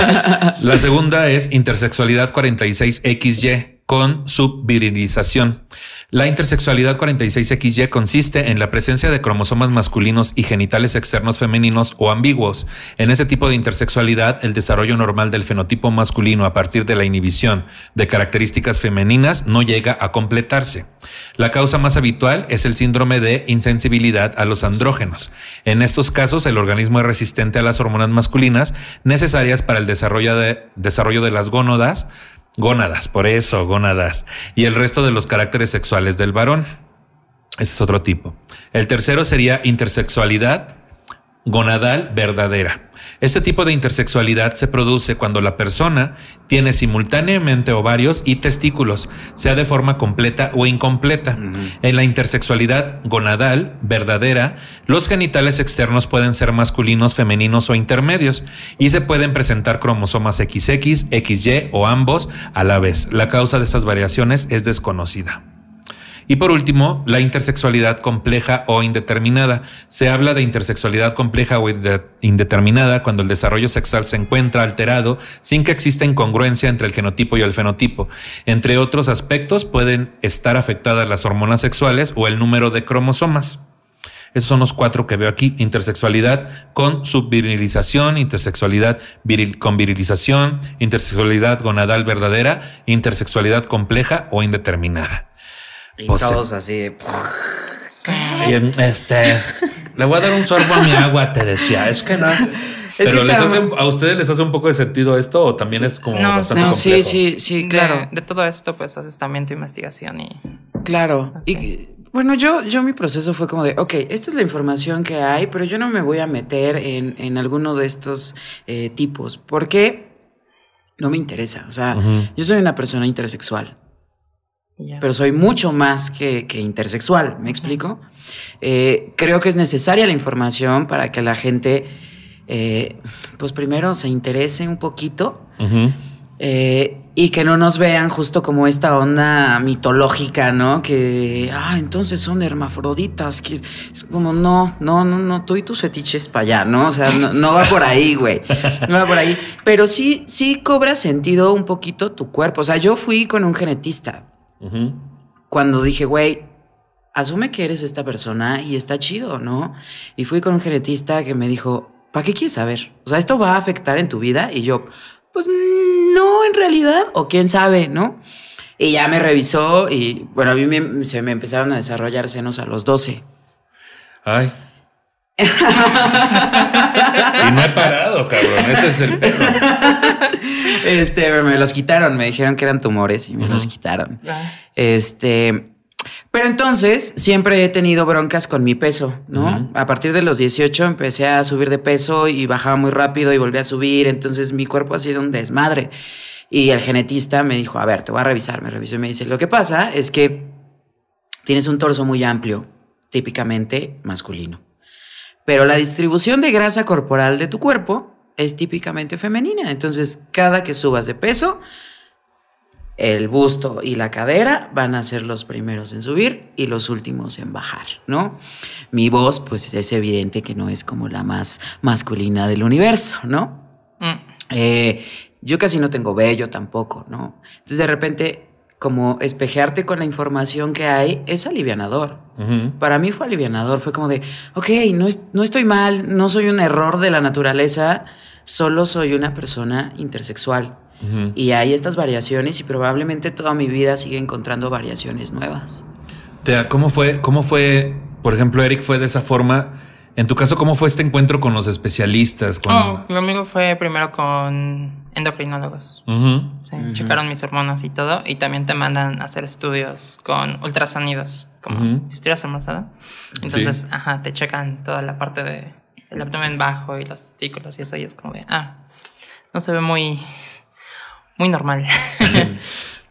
Speaker 3: La segunda es intersexualidad 46XY con subvirilización. La intersexualidad 46XY consiste en la presencia de cromosomas masculinos y genitales externos femeninos o ambiguos. En este tipo de intersexualidad, el desarrollo normal del fenotipo masculino a partir de la inhibición de características femeninas no llega a completarse. La causa más habitual es el síndrome de insensibilidad a los andrógenos. En estos casos, el organismo es resistente a las hormonas masculinas necesarias para el desarrollo de, desarrollo de las gónadas, gónadas, por eso, gónadas, y el resto de los caracteres sexuales del varón. Ese es otro tipo. El tercero sería intersexualidad gonadal verdadera. Este tipo de intersexualidad se produce cuando la persona tiene simultáneamente ovarios y testículos, sea de forma completa o incompleta. En la intersexualidad gonadal verdadera, los genitales externos pueden ser masculinos, femeninos o intermedios y se pueden presentar cromosomas XX, XY o ambos a la vez. La causa de estas variaciones es desconocida. Y por último, la intersexualidad compleja o indeterminada. Se habla de intersexualidad compleja o indeterminada cuando el desarrollo sexual se encuentra alterado sin que exista incongruencia entre el genotipo y el fenotipo. Entre otros aspectos pueden estar afectadas las hormonas sexuales o el número de cromosomas. Esos son los cuatro que veo aquí. Intersexualidad con subvirilización, intersexualidad con virilización, intersexualidad gonadal verdadera, intersexualidad compleja o indeterminada.
Speaker 4: Y todos así.
Speaker 3: este, le voy a dar un sorbo a mi agua, te decía. Es que no. [laughs] Pero a ustedes les hace un poco de sentido esto o también es como bastante no,
Speaker 4: Sí, sí, sí, claro.
Speaker 5: De, todo esto, pues haces también tu investigación y.
Speaker 4: Claro. Y bueno, yo, yo mi proceso fue como de, ok, esta es la información que hay, pero yo no me voy a meter en, en alguno de estos eh, tipos, porque no me interesa. O sea, yo soy una persona intersexual. Pero soy mucho más que, que intersexual, ¿me explico? Eh, creo que es necesaria la información para que la gente, eh, pues primero se interese un poquito eh, y que no nos vean justo como esta onda mitológica, ¿no? Que, ah, entonces son hermafroditas. Que es como, no, no, no, no, tú y tus fetiches para allá, ¿no? O sea, no, va por ahí, güey. No va por ahí. Pero sí, sí cobra sentido un poquito tu cuerpo. O sea, yo fui con un genetista. Cuando dije, güey, asume que eres esta persona y está chido, ¿no? Y fui con un genetista que me dijo, ¿para qué quieres saber? O sea, ¿esto va a afectar en tu vida? Y yo, pues no, en realidad, o quién sabe, ¿no? Y ya me revisó y bueno, a mí se me empezaron a desarrollar senos a los 12.
Speaker 3: Ay. y no he parado, cabrón. Ese es el perro. [laughs]
Speaker 4: Este, me los quitaron. Me dijeron que eran tumores y me los quitaron. Este, pero entonces siempre he tenido broncas con mi peso, ¿no? A partir de los 18 empecé a subir de peso y bajaba muy rápido y volví a subir, entonces mi cuerpo ha sido un desmadre. Y el genetista me dijo, a ver, te voy a revisar, me revisó y me dice, lo que pasa es que tienes un torso muy amplio, típicamente masculino. Pero la distribución de grasa corporal de tu cuerpo es típicamente femenina. Entonces, cada que subas de peso, el busto y la cadera van a ser los primeros en subir y los últimos en bajar, ¿no? Mi voz, pues es evidente que no es como la más masculina del universo, ¿no? Mm. Eh, yo casi no tengo vello tampoco, ¿no? Entonces de repente, como espejearte con la información que hay es alivianador. Para mí fue alivianador, fue como de, ok, no, no estoy mal, no soy un error de la naturaleza, solo soy una persona intersexual y hay estas variaciones y probablemente toda mi vida sigue encontrando variaciones nuevas.
Speaker 3: ¿cómo fue, cómo fue, por ejemplo, Eric fue de esa forma? En tu caso, ¿cómo fue este encuentro con los especialistas? Con...
Speaker 5: Oh, lo mío fue primero con endocrinólogos. checaron mis hormonas y todo. Y también te mandan a hacer estudios con ultrasonidos, como si estuvieras embarazada. Entonces, ajá, te checan toda la parte del abdomen bajo y los testículos y eso. Y es como de, ah, no se ve muy muy normal. [laughs]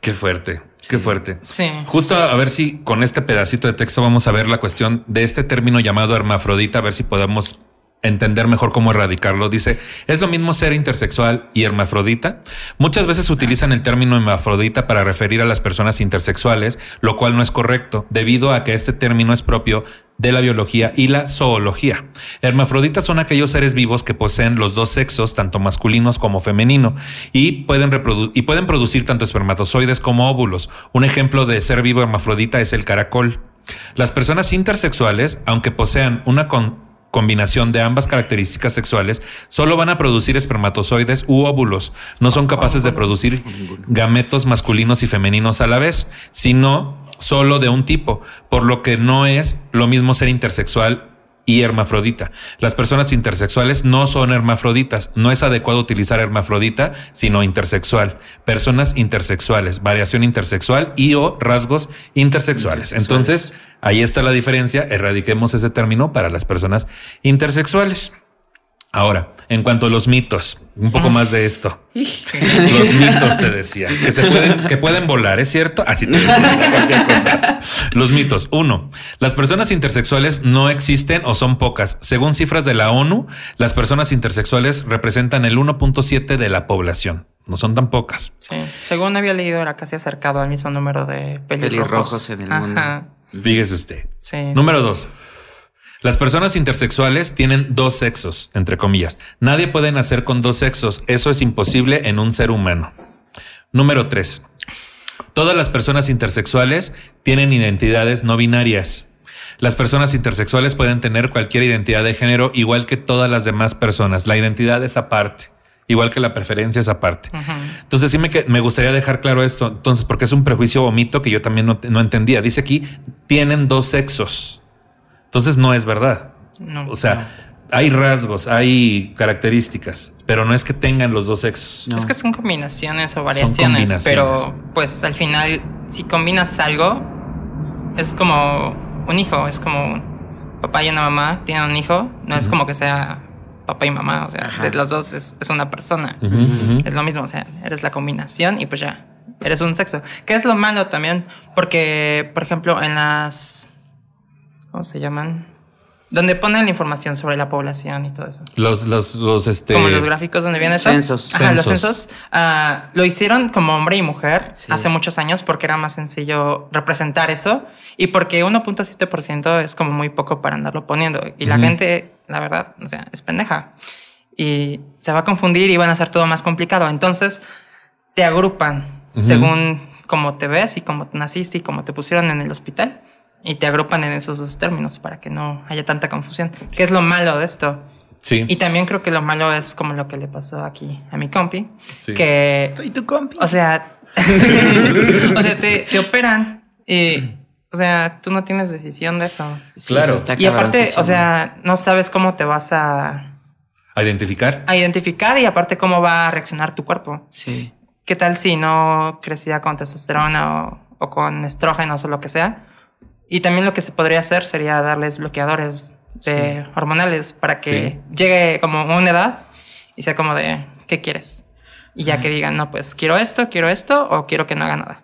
Speaker 3: Qué fuerte, qué fuerte.
Speaker 5: Sí.
Speaker 3: Justo a ver si con este pedacito de texto vamos a ver la cuestión de este término llamado hermafrodita, a ver si podemos entender mejor cómo erradicarlo. Dice, es lo mismo ser intersexual y hermafrodita. Muchas veces utilizan el término hermafrodita para referir a las personas intersexuales, lo cual no es correcto, debido a que este término es propio de la biología y la zoología. Hermafroditas son aquellos seres vivos que poseen los dos sexos, tanto masculinos como femenino, y pueden, y pueden producir tanto espermatozoides como óvulos. Un ejemplo de ser vivo hermafrodita es el caracol. Las personas intersexuales, aunque posean una combinación de ambas características sexuales, solo van a producir espermatozoides u óvulos. No son capaces de producir gametos masculinos y femeninos a la vez, sino solo de un tipo, por lo que no es lo mismo ser intersexual y hermafrodita. Las personas intersexuales no son hermafroditas. No es adecuado utilizar hermafrodita, sino intersexual. Personas intersexuales, variación intersexual y o rasgos intersexuales. Entonces, ahí está la diferencia. Erradiquemos ese término para las personas intersexuales. Ahora, en cuanto a los mitos, un poco más de esto. Los mitos te decía que se pueden, que pueden volar, ¿es cierto? Así te decía cualquier cosa. Los mitos. Uno, las personas intersexuales no existen o son pocas. Según cifras de la ONU, las personas intersexuales representan el 1.7 de la población. No son tan pocas.
Speaker 5: Sí. Según había leído, era casi acercado al mismo número de pelirrojos,
Speaker 4: Pelirrojos en el mundo.
Speaker 3: Fíjese usted.
Speaker 5: Sí.
Speaker 3: Número dos. Las personas intersexuales tienen dos sexos, entre comillas. Nadie puede nacer con dos sexos. Eso es imposible en un ser humano. Número tres. Todas las personas intersexuales tienen identidades no binarias. Las personas intersexuales pueden tener cualquier identidad de género igual que todas las demás personas. La identidad es aparte, igual que la preferencia es aparte. Entonces sí me, me gustaría dejar claro esto, entonces porque es un prejuicio o mito que yo también no, no entendía. Dice aquí, tienen dos sexos. Entonces no es verdad.
Speaker 5: No.
Speaker 3: O sea, hay rasgos, hay características, pero no es que tengan los dos sexos.
Speaker 4: No.
Speaker 5: Es que son combinaciones o variaciones,
Speaker 3: combinaciones.
Speaker 5: pero pues al final, si combinas algo, es como un hijo, es como un papá y una mamá tienen un hijo, no es como que sea papá y mamá, o sea,
Speaker 4: Ajá.
Speaker 5: de los dos es, es una persona. Es lo mismo, o sea, eres la combinación y pues ya, eres un sexo. Que es lo malo también, porque, por ejemplo, en las... ¿Cómo se llaman? Donde ponen la información sobre la población y todo eso.
Speaker 3: Los, los, los, este.
Speaker 5: Como los gráficos donde viene eso.
Speaker 4: Censos.
Speaker 5: Ajá, los
Speaker 3: Censos.
Speaker 5: ah, lo hicieron como hombre y mujer
Speaker 4: Sí.
Speaker 5: hace muchos años porque era más sencillo representar eso y porque 1.7% es como muy poco para andarlo poniendo. Y la gente, la verdad, o sea, es pendeja. Y se va a confundir y van a hacer todo más complicado. Entonces, te agrupan según cómo te ves y cómo naciste y cómo te pusieron en el hospital. Y te agrupan en esos dos términos para que no haya tanta confusión. ¿Qué es lo malo de esto?
Speaker 3: Sí.
Speaker 5: Y también creo que lo malo es como lo que le pasó aquí a mi compi,
Speaker 3: Sí.
Speaker 5: que,
Speaker 4: Soy tu compi.
Speaker 5: o sea, [laughs] o sea, te, te operan y, o sea, tú no tienes decisión de eso.
Speaker 4: Sí,
Speaker 3: claro.
Speaker 4: eso está
Speaker 5: Y aparte, o sea, no sabes cómo te vas a,
Speaker 3: A identificar.
Speaker 5: a identificar y aparte cómo va a reaccionar tu cuerpo.
Speaker 4: Sí.
Speaker 5: ¿Qué tal si no crecía con testosterona o, o con estrógenos o lo que sea? Y también lo que se podría hacer sería darles bloqueadores de hormonales para que llegue como una edad y sea como de, ¿qué quieres? Y ya que digan, no, pues quiero esto, quiero esto o quiero que no haga nada.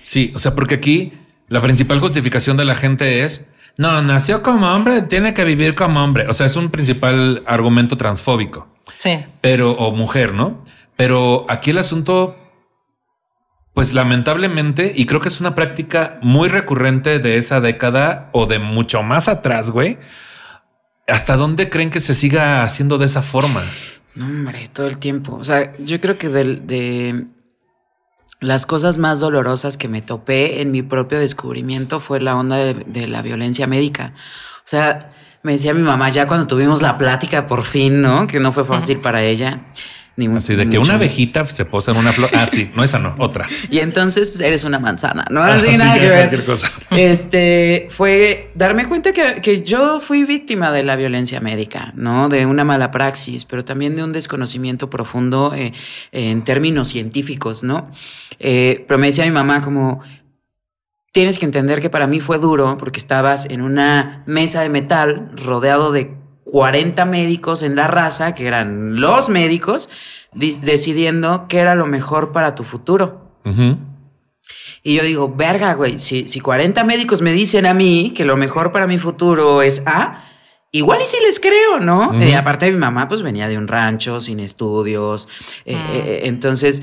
Speaker 3: Sí, o sea, porque aquí la principal justificación de la gente es, no, nació como hombre, tiene que vivir como hombre. O sea, es un principal argumento transfóbico,
Speaker 5: Sí,
Speaker 3: pero, o mujer, ¿no? Pero aquí el asunto, pues lamentablemente, y creo que es una práctica muy recurrente de esa década o de mucho más atrás, güey. ¿Hasta dónde creen que se siga haciendo de esa forma?
Speaker 4: No, hombre, todo el tiempo. O sea, yo creo que de, las cosas más dolorosas que me topé en mi propio descubrimiento fue la onda de, de la violencia médica. O sea, me decía mi mamá ya cuando tuvimos la plática por fin, ¿no? Que no fue fácil para ella. Ni
Speaker 3: Así de que
Speaker 4: mucho.
Speaker 3: una abejita se posa en una flor. Ah, sí, no esa no, [laughs] otra.
Speaker 4: Y entonces eres una manzana, ¿no?
Speaker 3: Ah,
Speaker 4: Así
Speaker 3: sí,
Speaker 4: nada que ver.
Speaker 3: cualquier cosa. [laughs]
Speaker 4: Este fue darme cuenta que, que yo fui víctima de la violencia médica, ¿no? De una mala praxis, pero también de un desconocimiento profundo eh, en términos científicos, ¿no? Eh, pero me decía mi mamá como, tienes que entender que para mí fue duro porque estabas en una mesa de metal rodeado de 40 médicos en la raza, que eran los médicos, di- decidiendo qué era lo mejor para tu futuro. Y yo digo, verga, güey, si, si 40 médicos me dicen a mí que lo mejor para mi futuro es A, igual y si les creo, ¿no? Eh, aparte mi mamá pues venía de un rancho sin estudios. eh,
Speaker 5: Mm.
Speaker 4: eh, entonces,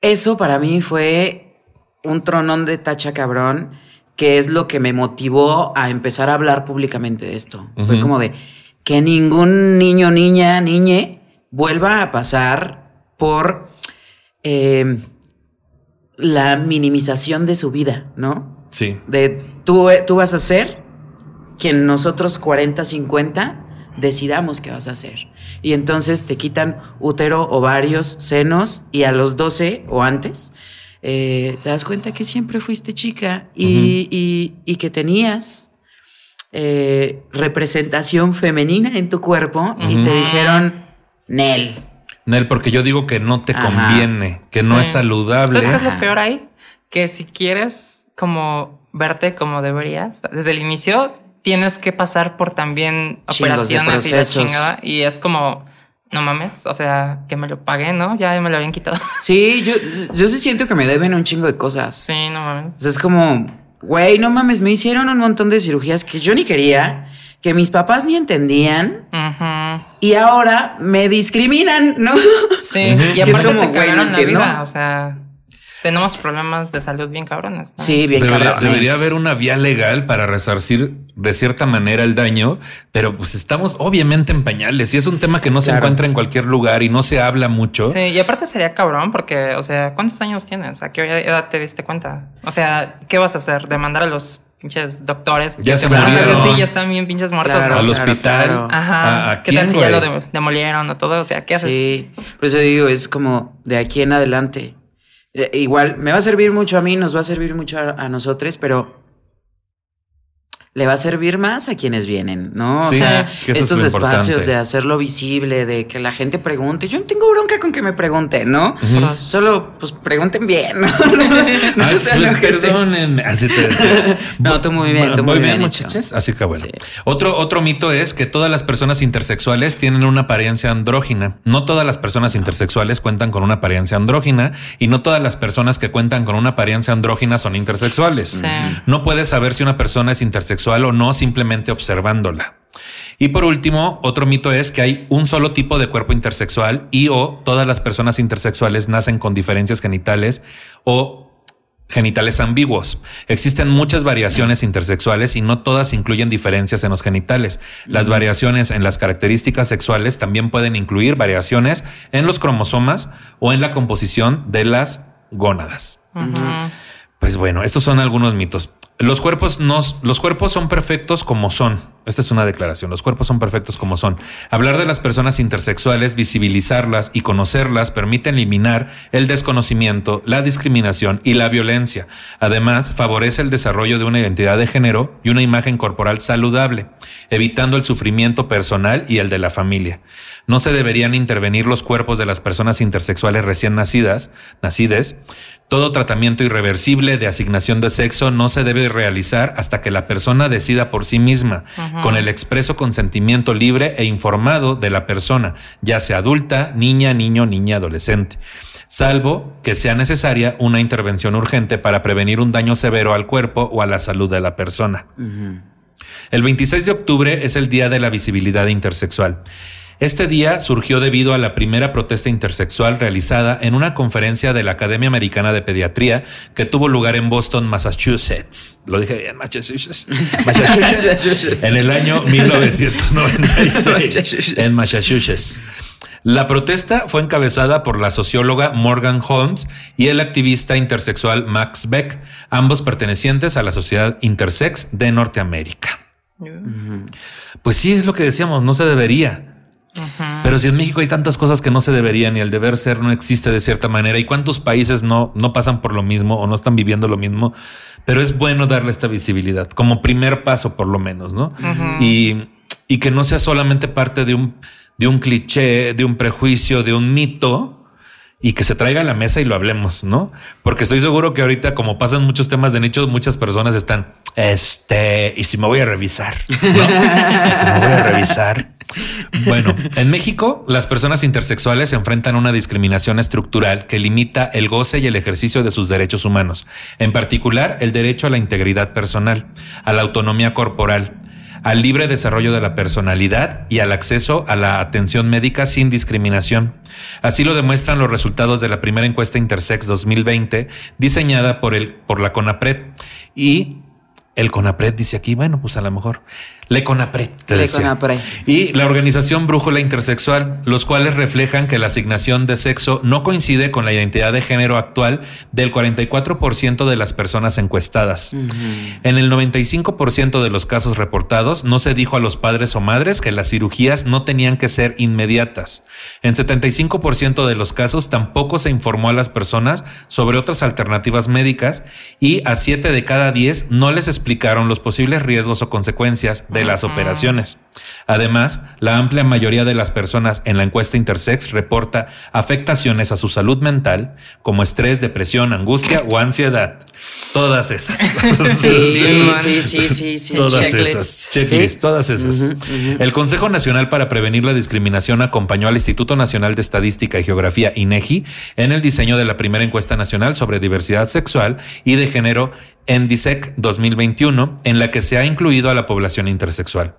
Speaker 4: eso para mí fue un tronón de tacha cabrón, que es lo que me motivó a empezar a hablar públicamente de esto. Fue como de que ningún niño, niña, niñe vuelva a pasar por eh, la minimización de su vida, ¿no?
Speaker 3: Sí.
Speaker 4: De tú, tú vas a ser quien nosotros 40, 50 decidamos que vas a ser. Y entonces te quitan útero, ovarios, senos y a los 12 o antes eh, te das cuenta que siempre fuiste chica y, y- y que tenías eh, representación femenina en tu cuerpo y te dijeron, Nel.
Speaker 3: Nel, porque yo digo que no te
Speaker 4: Ajá.
Speaker 3: conviene, que no es saludable.
Speaker 5: ¿Sabes qué es lo peor ahí? Que si quieres como verte como deberías, desde el inicio tienes que pasar por también
Speaker 4: Chingos de
Speaker 5: operaciones y chingada. Y es como, no mames, o sea, que me lo pagué, ¿no? Ya me lo habían quitado. [laughs]
Speaker 4: Sí, yo, yo sí siento que me deben un chingo de cosas.
Speaker 5: Sí, no
Speaker 4: O
Speaker 5: mames.
Speaker 4: sea, es como, güey, no mames, me hicieron un montón de cirugías que yo ni quería, que mis papás ni entendían y ahora me discriminan, ¿no?
Speaker 5: Sí,
Speaker 4: Y [laughs]
Speaker 5: y
Speaker 4: es
Speaker 5: aparte
Speaker 4: como,
Speaker 5: te
Speaker 4: güey,
Speaker 5: cagaron
Speaker 4: no
Speaker 5: la
Speaker 4: entiendo.
Speaker 5: vida. O sea, tenemos problemas de salud bien cabrones. ¿no?
Speaker 4: Sí, bien
Speaker 3: Debería,
Speaker 4: cabrones.
Speaker 3: debería haber una vía legal para resarcir de cierta manera el daño, pero pues estamos obviamente en pañales y es un tema que no se
Speaker 4: Claro.
Speaker 3: encuentra en cualquier lugar y no se habla mucho.
Speaker 5: Sí, y aparte sería cabrón porque, o sea, ¿cuántos años tienes? ¿A qué edad te diste cuenta? O sea, ¿qué vas a hacer? ¿Demandar a los pinches doctores?
Speaker 3: Ya se murieron.
Speaker 5: sí, ya están bien pinches muertos.
Speaker 4: Claro,
Speaker 5: ¿no?
Speaker 3: Al
Speaker 4: claro,
Speaker 3: hospital.
Speaker 4: claro.
Speaker 5: Ajá.
Speaker 3: ¿A- a
Speaker 5: ¿Qué tal
Speaker 3: quién,
Speaker 5: si ya lo dem- demolieron o todo? O sea, ¿qué haces?
Speaker 4: Sí, por eso digo, es como de aquí en adelante. Eh, igual, me va a servir mucho a mí, nos va a servir mucho a, a nosotros, pero le va a servir más a quienes vienen, ¿no? O sea,
Speaker 3: es
Speaker 4: estos espacios
Speaker 3: importante.
Speaker 4: de hacerlo visible, de que la gente pregunte. Yo no tengo bronca con que me pregunten, ¿no? Solo, pues pregunten bien, ¿no? [laughs] No
Speaker 3: Ay,
Speaker 4: sean
Speaker 3: pues, perdónenme. Así te decía. [laughs]
Speaker 4: No, tú muy bien, tú muy bien hecho.
Speaker 3: muchachos. Así que bueno.
Speaker 4: Sí.
Speaker 3: Otro, otro mito es que todas las personas intersexuales tienen una apariencia andrógina. No todas las personas intersexuales cuentan con una apariencia andrógina y no todas las personas que cuentan con una apariencia andrógina son intersexuales.
Speaker 5: Sí.
Speaker 3: No puedes saber si una persona es intersexual o no simplemente observándola. Y por último, otro mito es que hay un solo tipo de cuerpo intersexual y o todas las personas intersexuales nacen con diferencias genitales o genitales ambiguos. Existen muchas variaciones intersexuales y no todas incluyen diferencias en los genitales. Las variaciones en las características sexuales también pueden incluir variaciones en los cromosomas o en la composición de las gónadas. Pues bueno, estos son algunos mitos. Los cuerpos, no, los cuerpos son perfectos como son. Esta es una declaración. Los cuerpos son perfectos como son. Hablar de las personas intersexuales, visibilizarlas y conocerlas permite eliminar el desconocimiento, la discriminación y la violencia. Además, favorece el desarrollo de una identidad de género y una imagen corporal saludable, evitando el sufrimiento personal y el de la familia. No se deberían intervenir los cuerpos de las personas intersexuales recién nacidas, nacides. Todo tratamiento irreversible de asignación de sexo no se debe realizar hasta que la persona decida por sí misma, con el expreso consentimiento libre e informado de la persona, ya sea adulta, niña, niño, niña, adolescente, salvo que sea necesaria una intervención urgente para prevenir un daño severo al cuerpo o a la salud de la persona. El 26 de octubre es el Día de la Visibilidad Intersexual. Este día surgió debido a la primera protesta intersexual realizada en una conferencia de la Academia Americana de Pediatría que tuvo lugar en Boston, Massachusetts. Lo dije bien, Massachusetts. [laughs] Massachusetts. en el año 1996. en Massachusetts. La protesta fue encabezada por la socióloga Morgan Holmes y el activista intersexual Max Beck, ambos pertenecientes a la Sociedad Intersex de Norteamérica. Pues sí, es lo que decíamos, no se debería. Pero si en México hay tantas cosas que no se deberían y el deber ser no existe de cierta manera y cuántos países no, no pasan por lo mismo o no están viviendo lo mismo, pero es bueno darle esta visibilidad como primer paso por lo menos, ¿no? y, y que no sea solamente parte de un, de un cliché, de un prejuicio, de un mito, y que se traiga a la mesa y lo hablemos, ¿no? Porque estoy seguro que ahorita, como pasan muchos temas de nicho, muchas personas están, este, y si me voy a revisar, [laughs] ¿no? y si me voy a revisar. Bueno, en México, las personas intersexuales se enfrentan a una discriminación estructural que limita el goce y el ejercicio de sus derechos humanos, en particular el derecho a la integridad personal, a la autonomía corporal, al libre desarrollo de la personalidad y al acceso a la atención médica sin discriminación. Así lo demuestran los resultados de la primera encuesta Intersex 2020 diseñada por, el, por la CONAPRED y el CONAPRED dice aquí, bueno, pues a lo mejor le CONAPRED. te
Speaker 4: Le
Speaker 3: decía.
Speaker 4: CONAPRED.
Speaker 3: Y la organización Brújula Intersexual, los cuales reflejan que la asignación de sexo no coincide con la identidad de género actual del 44% de las personas encuestadas. En el 95% de los casos reportados no se dijo a los padres o madres que las cirugías no tenían que ser inmediatas. En 75% de los casos tampoco se informó a las personas sobre otras alternativas médicas y a 7 de cada 10 no les explicaron los posibles riesgos o consecuencias de las operaciones. Además, la amplia mayoría de las personas en la encuesta Intersex reporta afectaciones a su salud mental como estrés, depresión, angustia o ansiedad. Todas esas. [laughs]
Speaker 4: Sí, sí, sí, sí, sí.
Speaker 3: Todas
Speaker 4: Checklist.
Speaker 3: esas. Checklist,
Speaker 4: Sí.
Speaker 3: todas esas. El Consejo Nacional para Prevenir la Discriminación acompañó al Instituto Nacional de Estadística y Geografía, INEGI, en el diseño de la primera encuesta nacional sobre diversidad sexual y de género en DISEC 2021, en la que se ha incluido a la población intersexual.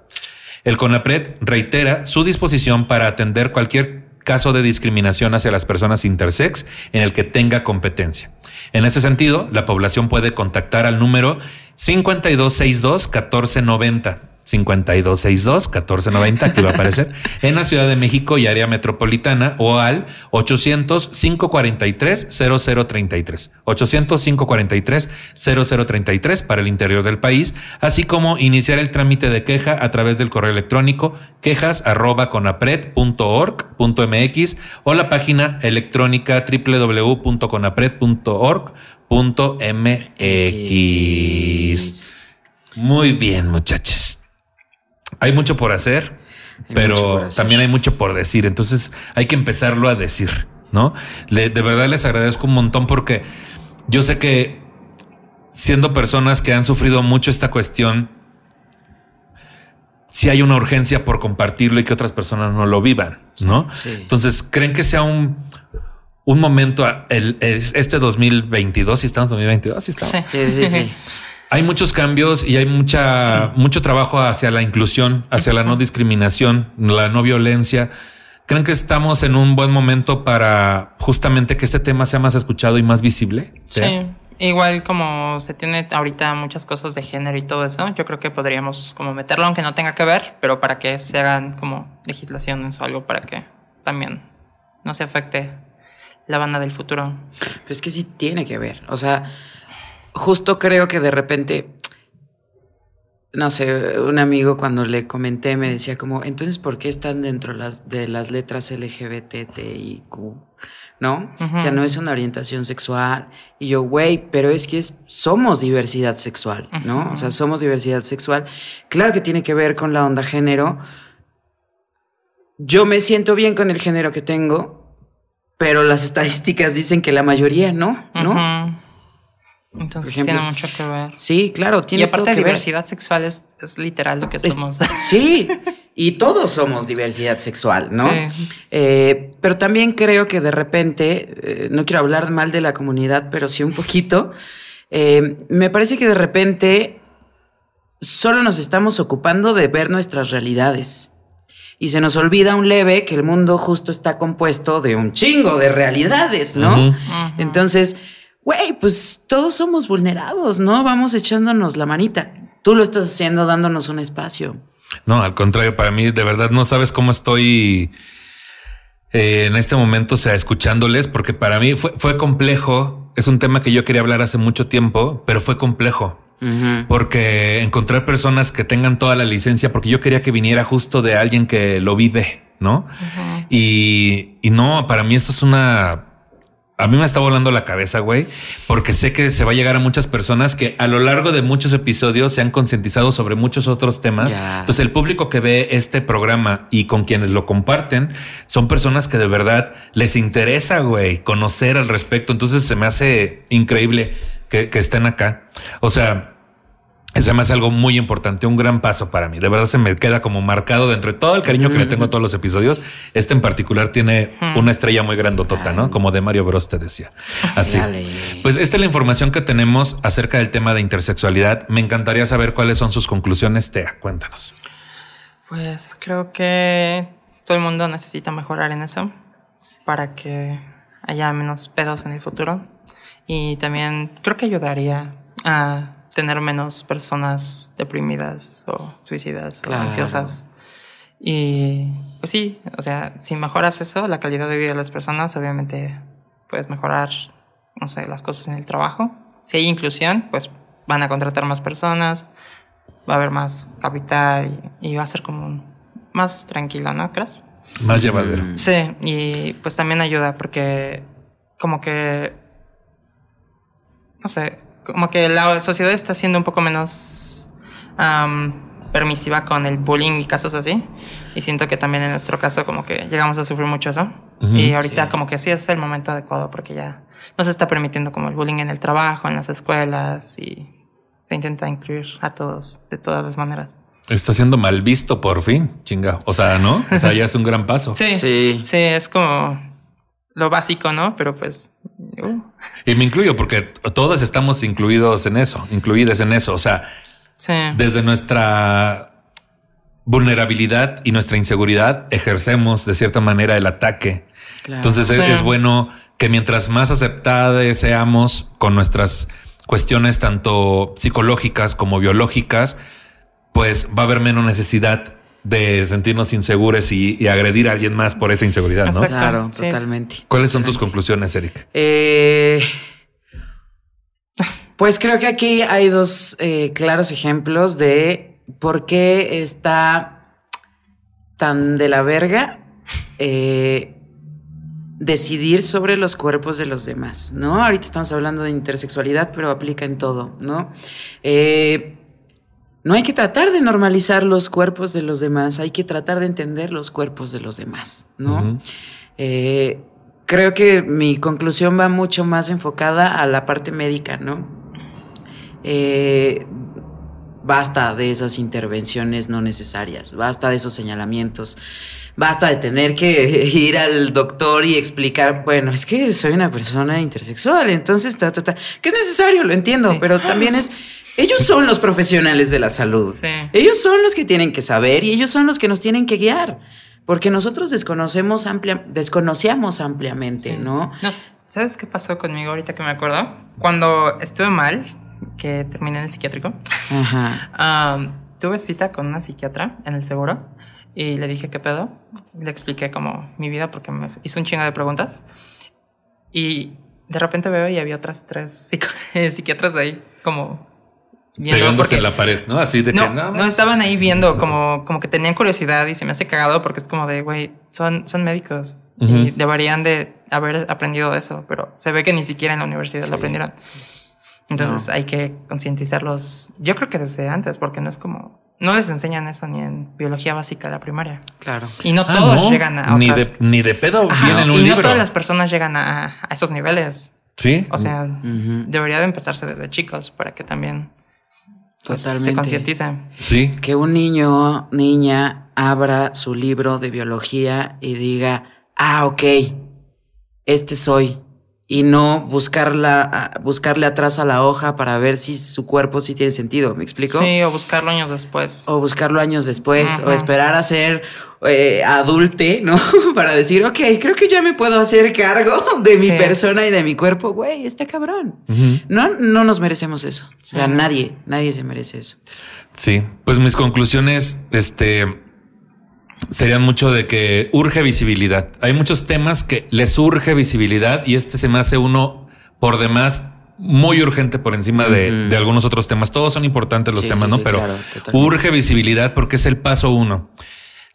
Speaker 3: El CONAPRED reitera su disposición para atender cualquier caso de discriminación hacia las personas intersex en el que tenga competencia. En ese sentido, la población puede contactar al número 5262 1490 5262-1490, aquí va a aparecer, [laughs] en la Ciudad de México y área metropolitana o al 800-543-0033. 800-543-0033 para el interior del país, así como iniciar el trámite de queja a través del correo electrónico quejas.conapred.org.mx o la página electrónica www.conapred.org.mx. Muy bien, muchachos hay mucho por hacer, pero también hay mucho por decir. Entonces hay que empezarlo a decir, ¿no? de verdad les agradezco un montón porque yo sé que siendo personas que han sufrido mucho esta cuestión, si hay una urgencia por compartirlo y que otras personas no lo vivan, ¿no? Entonces, ¿creen que sea un, un momento, el, este 2022, si estamos en 2022, si estamos.
Speaker 4: sí, sí. sí. [laughs]
Speaker 3: hay muchos cambios y hay mucha, mucho trabajo hacia la inclusión, hacia la no discriminación, la no violencia. ¿Creen que estamos en un buen momento para justamente que este tema sea más escuchado y más visible?
Speaker 5: Sí. Igual como se tiene ahorita muchas cosas de género y todo eso, yo creo que podríamos como meterlo aunque no tenga que ver, pero para que se hagan como legislaciones o algo para que también no se afecte la banda del futuro.
Speaker 4: Pues que sí tiene que ver. O sea, justo creo que de repente, no sé, un amigo cuando le comenté me decía como, entonces, ¿por qué están dentro las, de las letras LGBTIQ? ¿No? O sea, no es una orientación sexual. Y yo, güey, pero es que somos diversidad sexual, ¿no? O sea, somos diversidad sexual. Claro que tiene que ver con la onda género. Yo me siento bien con el género que tengo, pero las [laughs] estadísticas dicen que la mayoría no, ¿no?
Speaker 5: Entonces tiene mucho que ver.
Speaker 4: Sí, claro, tiene
Speaker 5: y aparte
Speaker 4: todo que
Speaker 5: diversidad sexual es, literal lo que somos. [laughs]
Speaker 4: sí, y todos somos diversidad sexual, ¿no? Eh, pero también creo que de repente, eh, no quiero hablar mal de la comunidad, pero sí un poquito, eh, me parece que de repente solo nos estamos ocupando de ver nuestras realidades. Y se nos olvida un leve que el mundo justo está compuesto de un chingo de realidades, ¿no? Entonces güey, pues todos somos vulnerados, ¿no? Vamos echándonos la manita. Tú lo estás haciendo dándonos un espacio.
Speaker 3: No, al contrario, para mí de verdad no sabes cómo estoy eh, en este momento, o sea, escuchándoles, porque para mí fue, fue complejo. Es un tema que yo quería hablar hace mucho tiempo, pero fue complejo. Porque encontrar personas que tengan toda la licencia, porque yo quería que viniera justo de alguien que lo vive, ¿no? y, y no, para mí esto es una a mí me está volando la cabeza, güey, porque sé que se va a llegar a muchas personas que a lo largo de muchos episodios se han concientizado sobre muchos otros temas. Entonces, el público que ve este programa y con quienes lo comparten son personas que de verdad les interesa, güey, conocer al respecto. Entonces, se me hace increíble que, que estén acá. O sea, me hace algo muy importante, un gran paso para mí. De verdad se me queda como marcado dentro de todo el cariño que le tengo a todos los episodios. Este en particular tiene una estrella muy grandotota, ¿no? Como de Mario Bros te decía. Así. Pues esta es la información que tenemos acerca del tema de intersexualidad. Me encantaría saber cuáles son sus conclusiones. Tea, cuéntanos.
Speaker 5: Pues creo que todo el mundo necesita mejorar en eso para que haya menos pedos en el futuro. Y también creo que ayudaría a tener menos personas deprimidas o suicidas o ansiosas. Y pues sí, o sea, si mejoras eso, la calidad de vida de las personas, obviamente puedes mejorar, no sé, las cosas en el trabajo. Si hay inclusión, pues van a contratar más personas, va a haber más capital y, va a ser como más tranquilo, ¿no crees?
Speaker 3: Más llevadero.
Speaker 5: Sí, y pues también ayuda porque como que, no sé, como que la sociedad está siendo un poco menos permisiva con el bullying y casos así. Y siento que también en nuestro caso como que llegamos a sufrir mucho eso. y ahorita como que sí es el momento adecuado porque ya no se está permitiendo como el bullying en el trabajo, en las escuelas y se intenta incluir a todos de todas las maneras.
Speaker 3: Está siendo mal visto por fin, chinga. O sea, ¿no? O sea, ya es un gran paso. [laughs]
Speaker 5: Sí, sí, sí, es como lo básico, ¿no? Pero pues... Uh.
Speaker 3: Y me incluyo porque todos estamos incluidos en eso, incluidas en eso. O sea, desde nuestra vulnerabilidad y nuestra inseguridad ejercemos de cierta manera el ataque.
Speaker 4: Claro.
Speaker 3: Entonces
Speaker 5: Sí.
Speaker 3: es bueno que mientras más aceptadas seamos con nuestras cuestiones tanto psicológicas como biológicas, pues va a haber menos necesidad de sentirnos inseguros y, y agredir a alguien más por esa inseguridad, ¿no?
Speaker 5: Exacto.
Speaker 4: Claro,
Speaker 5: Sí,
Speaker 4: totalmente.
Speaker 3: ¿Cuáles son tus conclusiones, Eric?
Speaker 4: Eh, pues creo que aquí hay dos eh, claros ejemplos de por qué está tan de la verga eh, decidir sobre los cuerpos de los demás, ¿no? Ahorita estamos hablando de intersexualidad, pero aplica en todo, ¿no? Eh, no hay que tratar de normalizar los cuerpos de los demás, hay que tratar de entender los cuerpos de los demás, ¿no? Eh, creo que mi conclusión va mucho más enfocada a la parte médica, ¿no? Eh, basta de esas intervenciones no necesarias, basta de esos señalamientos, basta de tener que [laughs] ir al doctor y explicar, bueno, es que soy una persona intersexual, entonces, ta, ta, ta, que es necesario, lo entiendo,
Speaker 5: Sí.
Speaker 4: pero también es, [laughs] ellos son los profesionales de la salud.
Speaker 5: Sí.
Speaker 4: Ellos son los que tienen que saber y ellos son los que nos tienen que guiar. Porque nosotros desconocemos amplia, desconocíamos ampliamente,
Speaker 5: Sí.
Speaker 4: ¿no?
Speaker 5: No, ¿sabes qué pasó conmigo ahorita que me acuerdo? Cuando estuve mal, que terminé en el psiquiátrico,
Speaker 4: Ajá.
Speaker 5: tuve cita con una psiquiatra en el seguro y le dije qué pedo. Le expliqué como mi vida porque me hizo un chingo de preguntas. Y de repente veo y había otras tres [laughs] psiquiatras ahí como
Speaker 3: Pegándose
Speaker 5: porque-
Speaker 3: en la pared, ¿no? Así de
Speaker 5: no,
Speaker 3: que no,
Speaker 5: no, estaban ahí viendo como, como que tenían curiosidad y se me hace cagado porque es como de, güey, son, son médicos y deberían de haber aprendido eso, pero se ve que ni siquiera en la universidad
Speaker 4: Sí.
Speaker 5: lo aprendieron. Entonces hay que concientizarlos, yo creo que desde antes, porque no es como, no les enseñan eso ni en biología básica de la primaria.
Speaker 4: Claro.
Speaker 5: Y no
Speaker 3: Ah,
Speaker 5: todos
Speaker 3: no.
Speaker 5: llegan a...
Speaker 3: ni
Speaker 5: otras-
Speaker 3: de ni de pedo
Speaker 5: Ajá,
Speaker 3: viene en un
Speaker 5: y
Speaker 3: libro.
Speaker 5: no todas las personas llegan a, a esos niveles.
Speaker 3: Sí.
Speaker 5: O sea,
Speaker 4: Ujú.
Speaker 5: debería de empezarse desde chicos para que también pues, se
Speaker 4: Totalmente.
Speaker 5: concienticen.
Speaker 3: sí.
Speaker 4: Que un niño, niña, abra su libro de biología y diga, ah, ok, este soy. Y no buscarla, buscarle atrás a la hoja para ver si su cuerpo sí tiene sentido. ¿Me explico?
Speaker 5: Sí, o buscarlo años después.
Speaker 4: O buscarlo años después, o esperar a ser eh, adulte, ¿no? [laughs] Para decir, ok, creo que ya me puedo hacer cargo de mi persona y de mi cuerpo. Güey, está cabrón. No, no nos merecemos eso. O sea, nadie, nadie se merece eso.
Speaker 3: Sí, pues mis conclusiones, este, serían mucho de que urge visibilidad. Hay muchos temas que les urge visibilidad y este se me hace uno por demás muy urgente por encima de, algunos otros temas. Todos son importantes los
Speaker 4: Sí,
Speaker 3: temas,
Speaker 4: sí,
Speaker 3: ¿no?
Speaker 4: sí,
Speaker 3: Pero
Speaker 4: claro,
Speaker 3: urge visibilidad porque es el paso uno.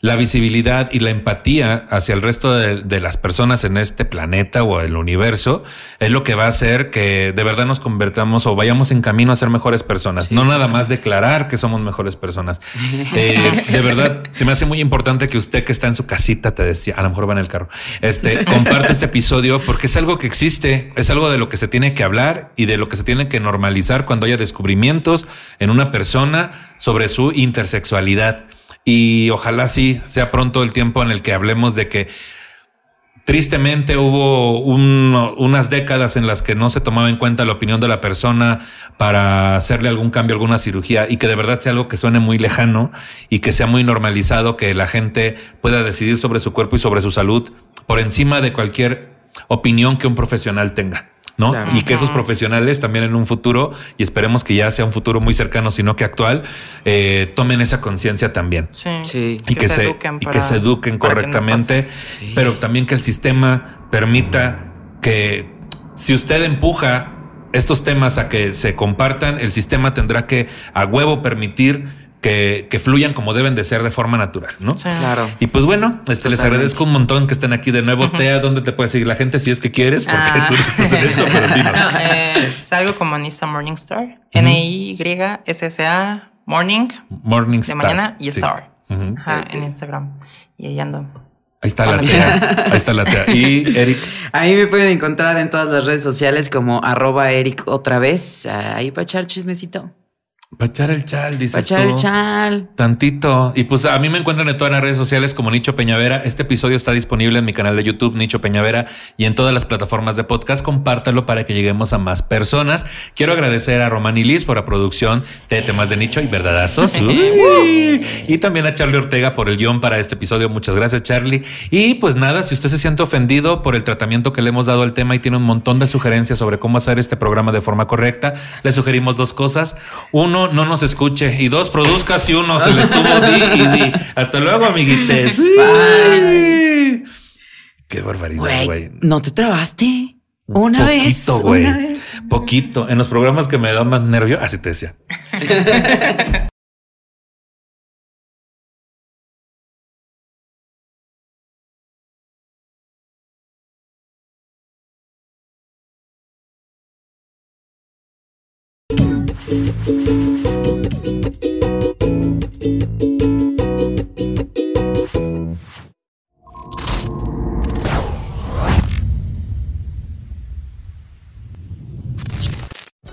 Speaker 3: La visibilidad y la empatía hacia el resto de, de las personas en este planeta o el universo es lo que va a hacer que de verdad nos convertamos o vayamos en camino a ser mejores personas.
Speaker 4: Sí,
Speaker 3: no nada más declarar que somos mejores personas. [laughs] Eh, de verdad, se me hace muy importante que usted que está en su casita, te decía, a lo mejor va en el carro, este, [laughs] comparte este episodio porque es algo que existe, es algo de lo que se tiene que hablar y de lo que se tiene que normalizar cuando haya descubrimientos en una persona sobre su intersexualidad. Y ojalá sí sea pronto el tiempo en el que hablemos de que Tristemente hubo un- unas décadas en las que no se tomaba en cuenta la opinión de la persona para hacerle algún cambio, alguna cirugía y que de verdad sea algo que suene muy lejano y que sea muy normalizado, que la gente pueda decidir sobre su cuerpo y sobre su salud por encima de cualquier opinión que un profesional tenga. ¿No?
Speaker 4: Claro.
Speaker 3: Y que esos profesionales también en un futuro, y esperemos que ya sea un futuro muy cercano, sino que actual, eh, tomen esa conciencia también
Speaker 5: Sí.
Speaker 4: Sí.
Speaker 3: y que, se,
Speaker 5: eduquen
Speaker 3: y que se eduquen
Speaker 5: no
Speaker 3: correctamente.
Speaker 4: Sí.
Speaker 3: pero también que el sistema permita que si usted empuja estos temas a que se compartan, el sistema tendrá que a huevo permitir que, que fluyan como deben de ser de forma natural, ¿no?
Speaker 5: Sí.
Speaker 4: Claro.
Speaker 3: Y pues bueno, este les agradezco un montón que estén aquí de nuevo. Tea, ¿dónde te puede seguir la gente? Si es que quieres, porque
Speaker 5: Ah.
Speaker 3: tú estás en esto, pero dinos.
Speaker 5: No, eh, salgo como Nisa Morningstar. N-I-Y-S-S-A Morning
Speaker 3: Morning
Speaker 5: de mañana y
Speaker 3: Sí.
Speaker 5: Star. Ajá, en Instagram. Y ahí ando.
Speaker 3: Ahí está la tea. Ahí está la tea. Y Eric.
Speaker 4: Ahí me pueden encontrar en todas las redes sociales como arroba Eric otra vez. Ahí para echar chismecito.
Speaker 3: Para echar el chal, dices
Speaker 4: Para echar el chal.
Speaker 3: Tantito. Y pues a mí me encuentran en todas las redes sociales como Nicho Peñavera. Este episodio está disponible en mi canal de YouTube, Nicho Peñavera, y en todas las plataformas de podcast. Compártelo para que lleguemos a más personas. Quiero agradecer a Román y Liz por la producción de temas de nicho y verdadazos. [laughs] Uy. y también a Charlie Ortega por el guion para este episodio. Muchas gracias, Charlie. Y pues nada, si usted se siente ofendido por el tratamiento que le hemos dado al tema y tiene un montón de sugerencias sobre cómo hacer este programa de forma correcta, le sugerimos dos cosas. Uno, no nos escuche. Y dos, produzca si uno se le estuvo di y di. Hasta luego, amiguites. [laughs]
Speaker 4: Bye.
Speaker 3: Qué barbaridad,
Speaker 4: güey. ¿no te trabaste? Una vez.
Speaker 3: Poquito, güey.
Speaker 4: una vez.
Speaker 3: Poquito. En los programas que me dan más nervio, así te decía. [laughs]